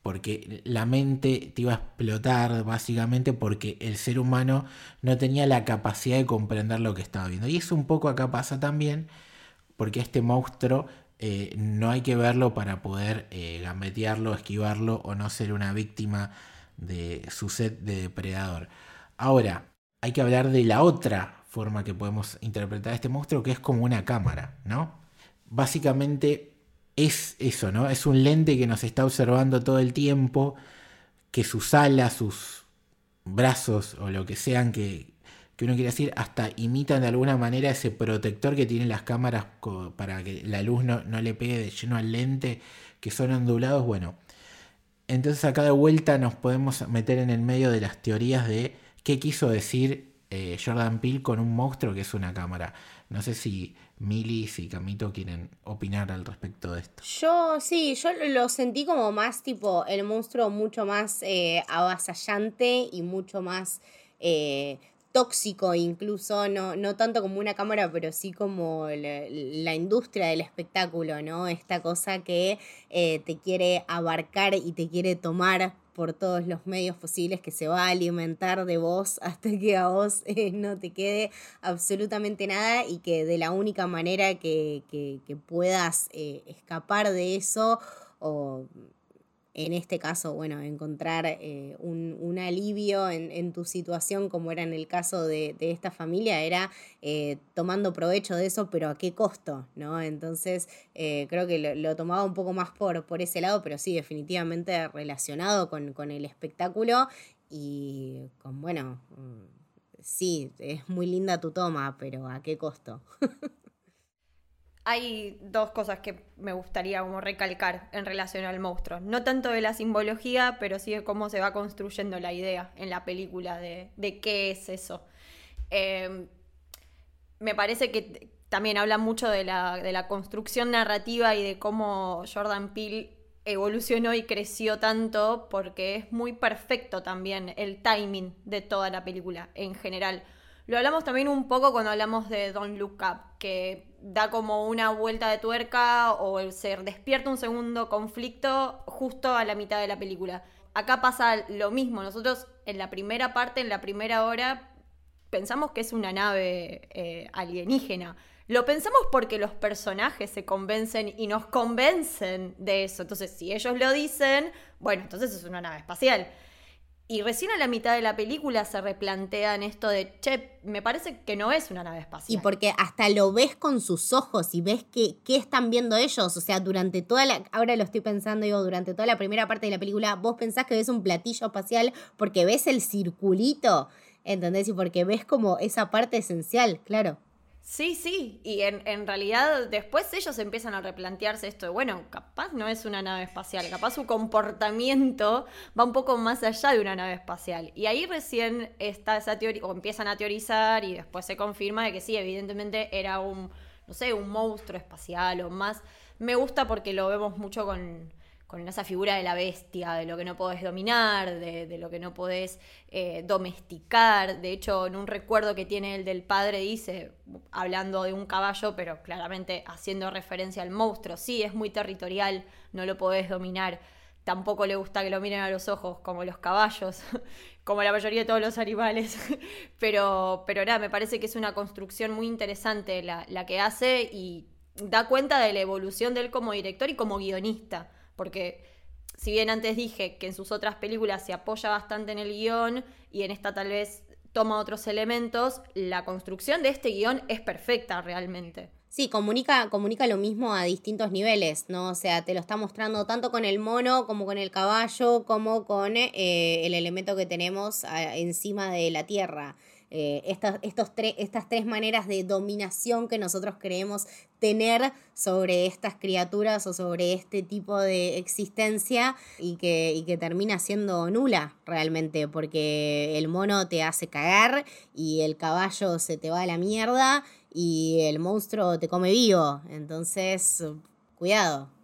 Speaker 2: porque la mente te iba a explotar básicamente porque el ser humano no tenía la capacidad de comprender lo que estaba viendo. Y eso un poco acá pasa también porque este monstruo eh, no hay que verlo para poder eh, gambetearlo, esquivarlo o no ser una víctima de su set de depredador. Ahora, hay que hablar de la otra forma que podemos interpretar a este monstruo, que es como una cámara, ¿no? Básicamente es eso, ¿no? Es un lente que nos está observando todo el tiempo, que sus alas, sus brazos o lo que sean que, que uno quiere decir, hasta imitan de alguna manera ese protector que tienen las cámaras para que la luz no, le pegue de lleno al lente, que son ondulados. Bueno, entonces acá de vuelta nos podemos meter en el medio de las teorías de qué quiso decir eh, Jordan Peele con un monstruo que es una cámara. No sé si Mili, y Camito quieren opinar al respecto de esto.
Speaker 1: Yo sí, yo lo sentí como más tipo el monstruo mucho más eh, avasallante y mucho más eh, tóxico incluso, no, no tanto como una cámara, pero sí como la, industria del espectáculo, ¿no? Esta cosa que eh, te quiere abarcar y te quiere tomar por todos los medios posibles que se va a alimentar de vos hasta que a vos eh, no te quede absolutamente nada y que de la única manera que, puedas eh, escapar de eso o en este caso, bueno, encontrar eh, un, alivio en, tu situación, como era en el caso de, esta familia, era eh, tomando provecho de eso, pero a qué costo, ¿no? Entonces, eh, creo que lo, tomaba un poco más por, ese lado, pero sí, definitivamente relacionado con, con el espectáculo y con, bueno, mm, sí, es muy linda tu toma, pero a qué costo.
Speaker 3: hay dos cosas que me gustaría como recalcar en relación al monstruo. No tanto de la simbología, pero sí de cómo se va construyendo la idea en la película de, qué es eso. Em, me parece que también habla mucho de la, de la construcción narrativa y de cómo Jordan Peele evolucionó y creció tanto porque es muy perfecto también el timing de toda la película en general. Lo hablamos también un poco cuando hablamos de Don't Look Up, que da como una vuelta de tuerca o se despierta un segundo conflicto justo a la mitad de la película. Acá pasa lo mismo. Nosotros en la primera parte, en la primera hora, pensamos que es una nave eh, alienígena. Lo pensamos porque los personajes se convencen y nos convencen de eso. Entonces, si ellos lo dicen, bueno, entonces es una nave espacial. Y recién a la mitad de la película se replantean esto de, che, me parece que no es una nave espacial.
Speaker 1: Y porque hasta lo ves con sus ojos y ves que, qué están viendo ellos. O sea, durante toda la. Ahora lo estoy pensando, digo, durante toda la primera parte de la película, vos pensás que ves un platillo espacial porque ves el circulito. ¿Entendés? Y porque ves como esa parte esencial, claro.
Speaker 3: Sí, sí, y en, realidad después ellos empiezan a replantearse esto de, bueno, capaz no es una nave espacial, capaz su comportamiento va un poco más allá de una nave espacial. Y ahí recién está esa teoría, o empiezan a teorizar y después se confirma de que sí, evidentemente era un, no sé, un monstruo espacial o más. Me gusta porque lo vemos mucho con, con esa figura de la bestia, de lo que no podés dominar, de, lo que no podés eh, domesticar. De hecho, en un recuerdo que tiene el del padre dice, hablando de un caballo, pero claramente haciendo referencia al monstruo, sí, es muy territorial, no lo podés dominar. Tampoco le gusta que lo miren a los ojos, como los caballos, como la mayoría de todos los animales. pero, pero nada, me parece que es una construcción muy interesante la, la que hace y da cuenta de la evolución de él como director y como guionista porque si bien antes dije que en sus otras películas se apoya bastante en el guion y en esta tal vez toma otros elementos, la construcción de este guion es perfecta realmente.
Speaker 1: Sí, comunica, comunica lo mismo a distintos niveles, ¿no? O sea, te lo está mostrando tanto con el mono como con el caballo, como con eh, el elemento que tenemos ah, encima de la tierra. Eh, estas, estos estas tres maneras de dominación que nosotros creemos tener sobre estas criaturas o sobre este tipo de existencia y que, que termina siendo nula realmente, porque el mono te hace cagar y el caballo se te va a la mierda y el monstruo te come vivo. Entonces, cuidado.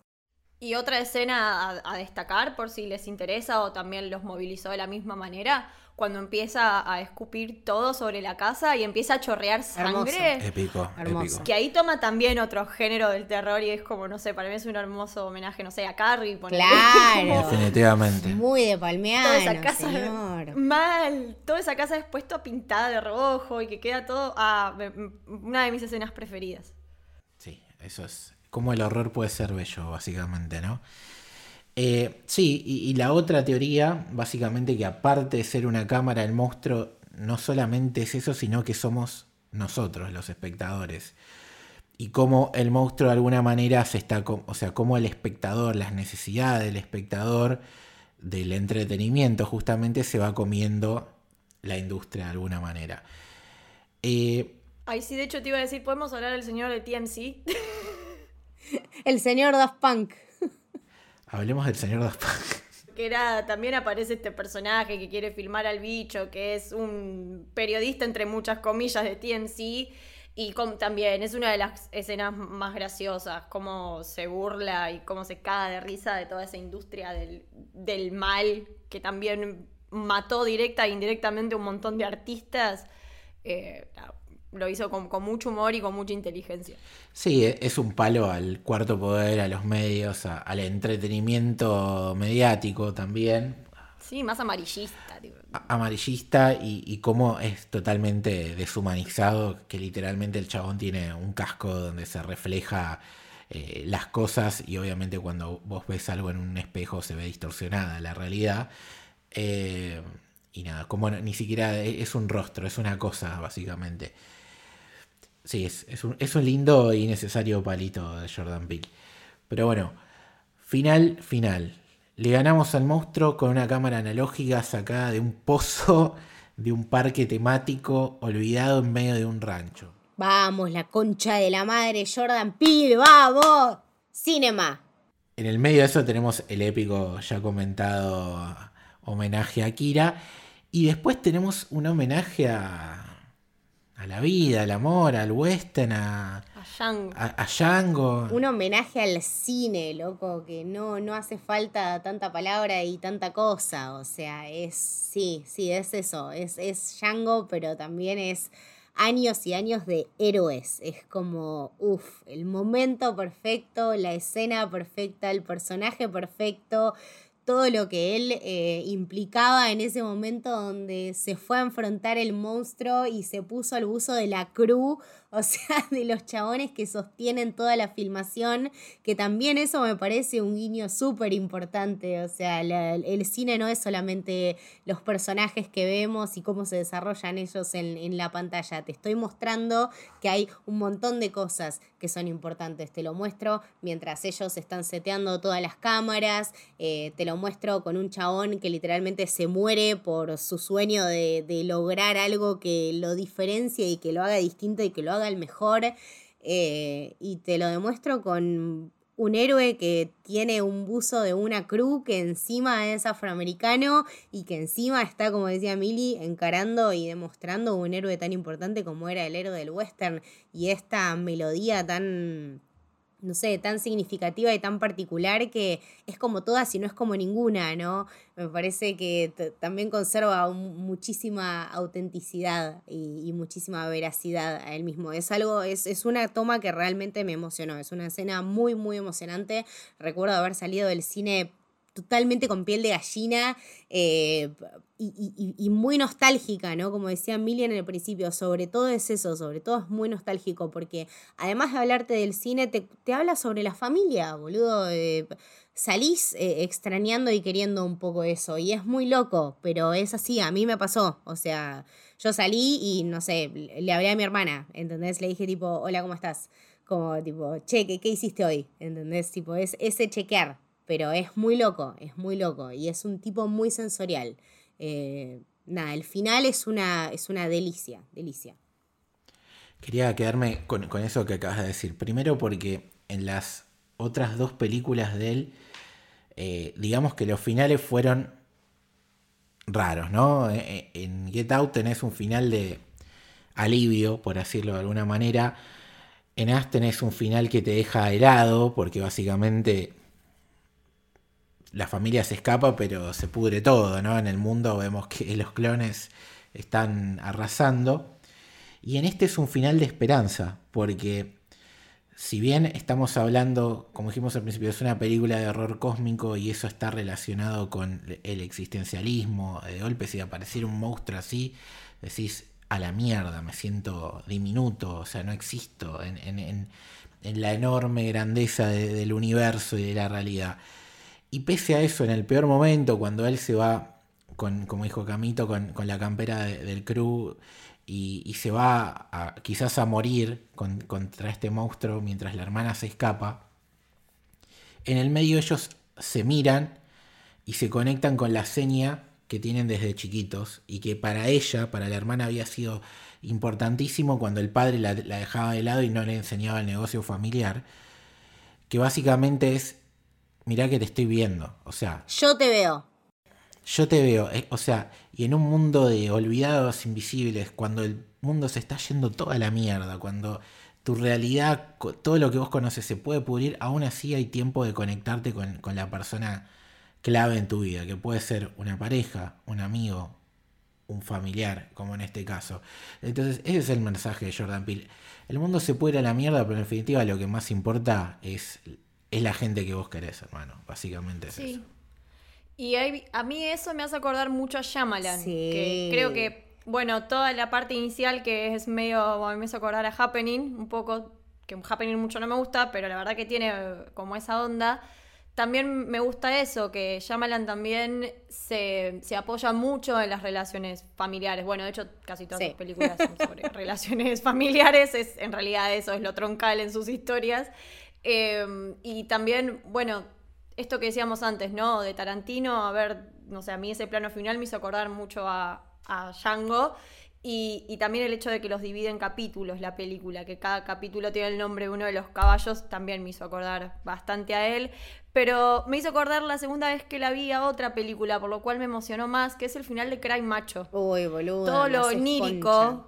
Speaker 3: Y otra escena a, a, destacar por si les interesa o también los movilizó de la misma manera cuando empieza a escupir todo sobre la casa y empieza a chorrear sangre.
Speaker 2: Épico,
Speaker 3: Hermoso. Que ahí toma también otro género del terror y es como, no sé, para mí es un hermoso homenaje, no sé, a Carrie.
Speaker 1: Claro.
Speaker 2: Definitivamente.
Speaker 1: Muy de palmeano, toda esa casa,
Speaker 3: Mal. Toda esa casa después toda pintada de rojo y que queda todo... Ah, una de mis escenas preferidas.
Speaker 2: Sí, Eso es cómo el horror puede ser bello, básicamente, ¿no? Eh, sí, y, la otra teoría, básicamente que aparte de ser una cámara, el monstruo no solamente es eso, sino que somos nosotros, los espectadores. Y cómo el monstruo de alguna manera se está, o sea, cómo el espectador, las necesidades del espectador, del entretenimiento, justamente se va comiendo la industria de alguna manera.
Speaker 3: Eh, Ay, sí, de hecho te iba a decir, ¿podemos hablar del señor de TMC?
Speaker 1: el señor Daft Punk.
Speaker 2: Hablemos del señor Daft Punk.
Speaker 3: Que era, también aparece este personaje que quiere filmar al bicho, que es un periodista entre muchas comillas de TMC. Y también es una de las escenas más graciosas, cómo se burla y cómo se caga de risa de toda esa industria del, del mal, que también mató directa e indirectamente un montón de artistas. Eh, lo hizo con, mucho humor y con mucha inteligencia.
Speaker 2: Sí, e, es un palo al cuarto poder, a los medios, al entretenimiento mediático también.
Speaker 3: Sí, más amarillista.
Speaker 2: amarillista y, y cómo es totalmente deshumanizado, que literalmente el chabón tiene un casco donde se refleja eh, las cosas y obviamente cuando vos ves algo en un espejo se ve distorsionada la realidad. Eh, y nada, como ni siquiera es un rostro, es una cosa básicamente. Sí, es, es, un, es un lindo y necesario palito de Jordan Peele. Pero bueno, final, final. Le ganamos al monstruo con una cámara analógica sacada de un pozo de un parque temático olvidado en medio de un rancho.
Speaker 1: Vamos, la concha de la madre, Jordan Peele, vamos. Cinema.
Speaker 2: En el medio de eso tenemos el épico ya comentado homenaje a Kira. Y después tenemos un homenaje a, a la vida, al amor, al western, a, a, Django.
Speaker 1: Un homenaje al cine, loco, que no, no hace falta tanta palabra y tanta cosa. O sea, es, sí, sí, es eso. Es, es Django, pero también es años y años de héroes. Es como, uff, el momento perfecto, la escena perfecta, el personaje perfecto todo lo que él eh, implicaba en ese momento donde se fue a enfrentar el monstruo y se puso al uso de la cruz o sea, de los chabones que sostienen toda la filmación, que también eso me parece un guiño súper importante, o sea, el cine no es solamente los personajes que vemos y cómo se desarrollan ellos en, la pantalla, te estoy mostrando que hay un montón de cosas que son importantes, te lo muestro mientras ellos están seteando todas las cámaras, eh, te lo muestro con un chabón que literalmente se muere por su sueño de, de lograr algo que lo diferencie y que lo haga distinto y que lo haga el mejor. Eh, y te lo demuestro con un héroe que tiene un buzo de una cruz que encima es afroamericano y que encima está, como decía Milly, encarando y demostrando un héroe tan importante como era el héroe del western y esta melodía tan no sé, tan significativa y tan particular que es como todas y no es como ninguna, ¿no? Me parece que también conserva muchísima autenticidad y, muchísima veracidad a él mismo. Es algo, es, es una toma que realmente me emocionó, es una escena muy, muy emocionante. Recuerdo haber salido del cine totalmente con piel de gallina eh, y, muy nostálgica, ¿no? Como decía Milian en el principio, sobre todo es eso, sobre todo es muy nostálgico, porque además de hablarte del cine, te, habla sobre la familia, boludo. Eh, salís eh, extrañando y queriendo un poco eso, y es muy loco, pero es así, a mí me pasó, o sea, yo salí y, no sé, le hablé a mi hermana, ¿entendés? Le dije tipo, hola, ¿cómo estás? Como tipo, che, ¿qué, qué hiciste hoy? ¿Entendés? Tipo, es ese chequear pero es muy loco, es muy loco y es un tipo muy sensorial. Eh, nada, el final es una, es una delicia, delicia.
Speaker 2: Quería quedarme con, eso que acabas de decir. Primero porque en las otras dos películas de él, eh, digamos que los finales fueron raros, ¿no? Eh, en Get Out tenés un final de alivio, por decirlo de alguna manera. En As tenés un final que te deja helado, porque básicamente la familia se escapa, pero se pudre todo, ¿no? En el mundo vemos que los clones están arrasando. Y en este es un final de esperanza, porque si bien estamos hablando, como dijimos al principio, es una película de horror cósmico y eso está relacionado con el existencialismo, de golpe si apareciera un monstruo así, decís, a la mierda, me siento diminuto, o sea, no existo. En, en la enorme grandeza del universo y de la realidad. Y pese a eso, en el peor momento, cuando él se va, con, como dijo Camito, con, la campera del crew y, se va quizás a morir contra este monstruo mientras la hermana se escapa, en el medio ellos se miran y se conectan con la seña que tienen desde chiquitos y que para ella, para la hermana, había sido importantísimo cuando el padre la, dejaba de lado y no le enseñaba el negocio familiar, que básicamente es, mirá que te estoy viendo, o sea...
Speaker 1: Yo te veo.
Speaker 2: Yo te veo, eh, o sea, y en un mundo de olvidados invisibles, cuando el mundo se está yendo toda la mierda, cuando tu realidad, todo lo que vos conoces se puede pudrir, aún así hay tiempo de conectarte con, con la persona clave en tu vida, que puede ser una pareja, un amigo, un familiar, como en este caso. Entonces, ese es el mensaje de Jordan Peele. El mundo se puede ir a la mierda, pero en definitiva lo que más importa es, es la gente que vos querés, hermano. Básicamente es eso.
Speaker 3: Y a mí eso me hace acordar mucho a Shyamalan, que creo que, bueno, toda la parte inicial que es medio, a mí me hace acordar a Happening, un poco, que Happening mucho no me gusta, pero la verdad que tiene como esa onda también me gusta eso, que Shyamalan también se, apoya mucho en las relaciones familiares. Bueno, de hecho, casi todas sus películas son sobre relaciones familiares, es, en realidad eso es lo troncal en sus historias. Em, y también, bueno, esto que decíamos antes, ¿no? De Tarantino, a ver, no sé, a mí ese plano final me hizo acordar mucho a, a Django. Y, también el hecho de que los divide en capítulos la película, que cada capítulo tiene el nombre de uno de los caballos, también me hizo acordar bastante a él. Pero me hizo acordar la segunda vez que la vi a otra película, por lo cual me emocionó más, que es el final de Cry Macho.
Speaker 1: Uy, boludo.
Speaker 3: Todo lo onírico,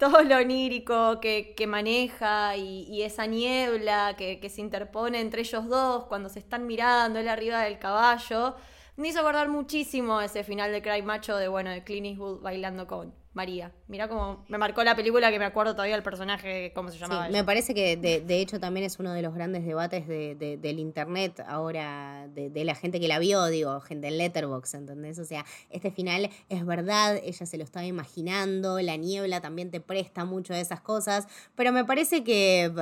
Speaker 3: todo lo onírico que, maneja y, esa niebla que, que se interpone entre ellos dos cuando se están mirando él arriba del caballo. Me hizo acordar muchísimo ese final de Cry Macho de, bueno, de Clint Eastwood bailando con María. Mira cómo me marcó la película que me acuerdo todavía el personaje, cómo se llamaba.
Speaker 1: me parece que de, hecho también es uno de los grandes debates de, del internet ahora, de, la gente que la vio, digo, gente en Letterboxd, ¿entendés? O sea, este final es verdad, ella se lo estaba imaginando, la niebla también te presta mucho de esas cosas, pero me parece que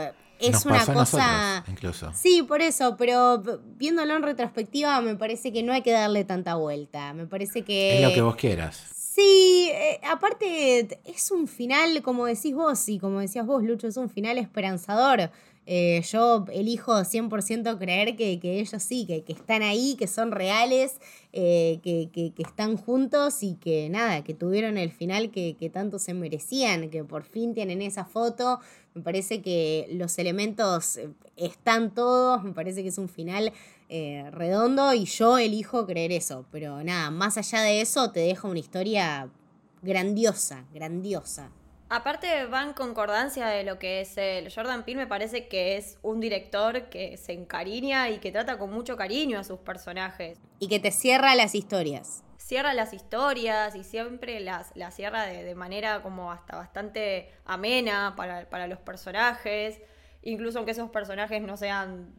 Speaker 1: es una cosa.
Speaker 2: incluso.
Speaker 1: Sí, por eso, pero viéndolo en retrospectiva, me parece que no hay que darle tanta vuelta. Me parece que.
Speaker 2: Es lo que vos quieras.
Speaker 1: Sí, eh, aparte es un final, como decís vos y como decías vos, Lucho, es un final esperanzador. Eh, yo elijo 100% creer que, ellos sí, que, están ahí, que son reales, eh, que, están juntos y que nada, que tuvieron el final que, tanto se merecían, que por fin tienen esa foto. Me parece que los elementos están todos, me parece que es un final eh, redondo y yo elijo creer eso. Pero nada, más allá de eso, te deja una historia grandiosa, grandiosa.
Speaker 3: Aparte va en concordancia de lo que es el Jordan Peele, me parece que es un director que se encariña y que trata con mucho cariño a sus personajes.
Speaker 1: Y que te cierra las historias.
Speaker 3: Cierra las historias y siempre las, las cierra de, manera como hasta bastante amena para, para los personajes. Incluso aunque esos personajes no sean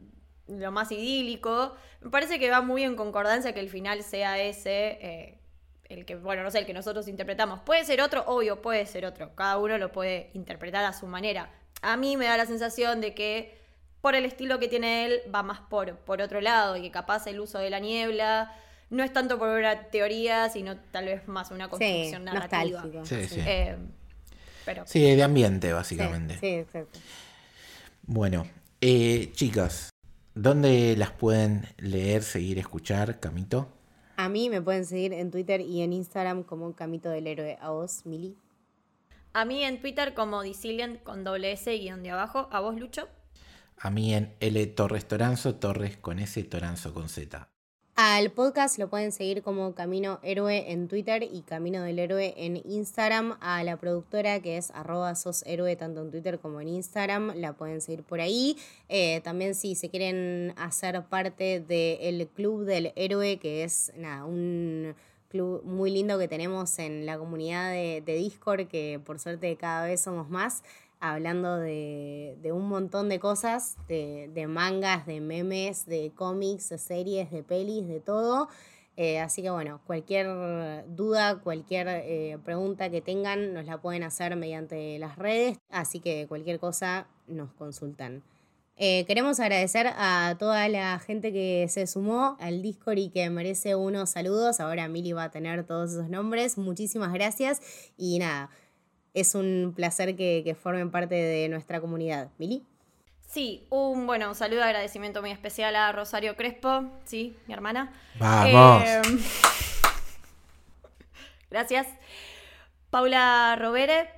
Speaker 3: lo más idílico. Me parece que va muy en concordancia que el final sea ese, eh, el que, bueno, no sé, el que nosotros interpretamos. Puede ser otro, obvio, puede ser otro. Cada uno lo puede interpretar a su manera. A mí me da la sensación de que por el estilo que tiene él va más por, por otro lado y que capaz el uso de la niebla no es tanto por una teoría, sino tal vez más una construcción narrativa.
Speaker 2: Sí, sí. Eh, pero... sí, de ambiente, básicamente.
Speaker 1: Sí, exacto.
Speaker 2: Bueno, eh, chicas, ¿Dónde las pueden leer, seguir, escuchar, Camito?
Speaker 1: A mí me pueden seguir en Twitter y en Instagram como Camito del Héroe. A vos, Mili.
Speaker 3: A mí en Twitter como Dicilian con doble S y guion de abajo. A vos, Lucho.
Speaker 2: A mí en L Torres Toranzo, Torres con S, Toranzo con Z.
Speaker 1: Al podcast lo pueden seguir como Camino Héroe en Twitter y Camino del Héroe en Instagram. A la productora que es arroba héroe tanto en Twitter como en Instagram, la pueden seguir por ahí. Eh, también si se quieren hacer parte del Club del Héroe, que es nada, un club muy lindo que tenemos en la comunidad de Discord, que por suerte cada vez somos más hablando de, un montón de cosas, de, mangas, de memes, de cómics, de series, de pelis, de todo. Eh, así que bueno, cualquier duda, cualquier eh, pregunta que tengan, nos la pueden hacer mediante las redes. Así que cualquier cosa nos consultan. Eh, queremos agradecer a toda la gente que se sumó al Discord y que merece unos saludos. Ahora Mili va a tener todos esos nombres. Muchísimas gracias y nada, es un placer que, que formen parte de nuestra comunidad. Mili.
Speaker 3: Sí, un bueno, un saludo de agradecimiento muy especial a Rosario Crespo, sí, mi hermana.
Speaker 2: Vamos.
Speaker 3: Eh, gracias. Paula Rovere,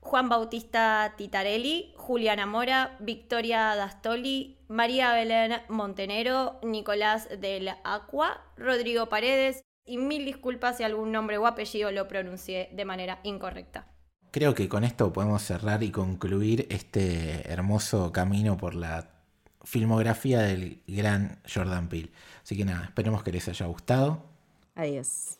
Speaker 3: Juan Bautista Titarelli, Juliana Mora, Victoria Dastoli, María Belén Montenero, Nicolás del Aqua, Rodrigo Paredes y mil disculpas si algún nombre o apellido lo pronuncié de manera incorrecta.
Speaker 2: Creo que con esto podemos cerrar y concluir este hermoso camino por la filmografía del gran Jordan Peele. Así que nada, esperemos que les haya gustado.
Speaker 1: Adiós.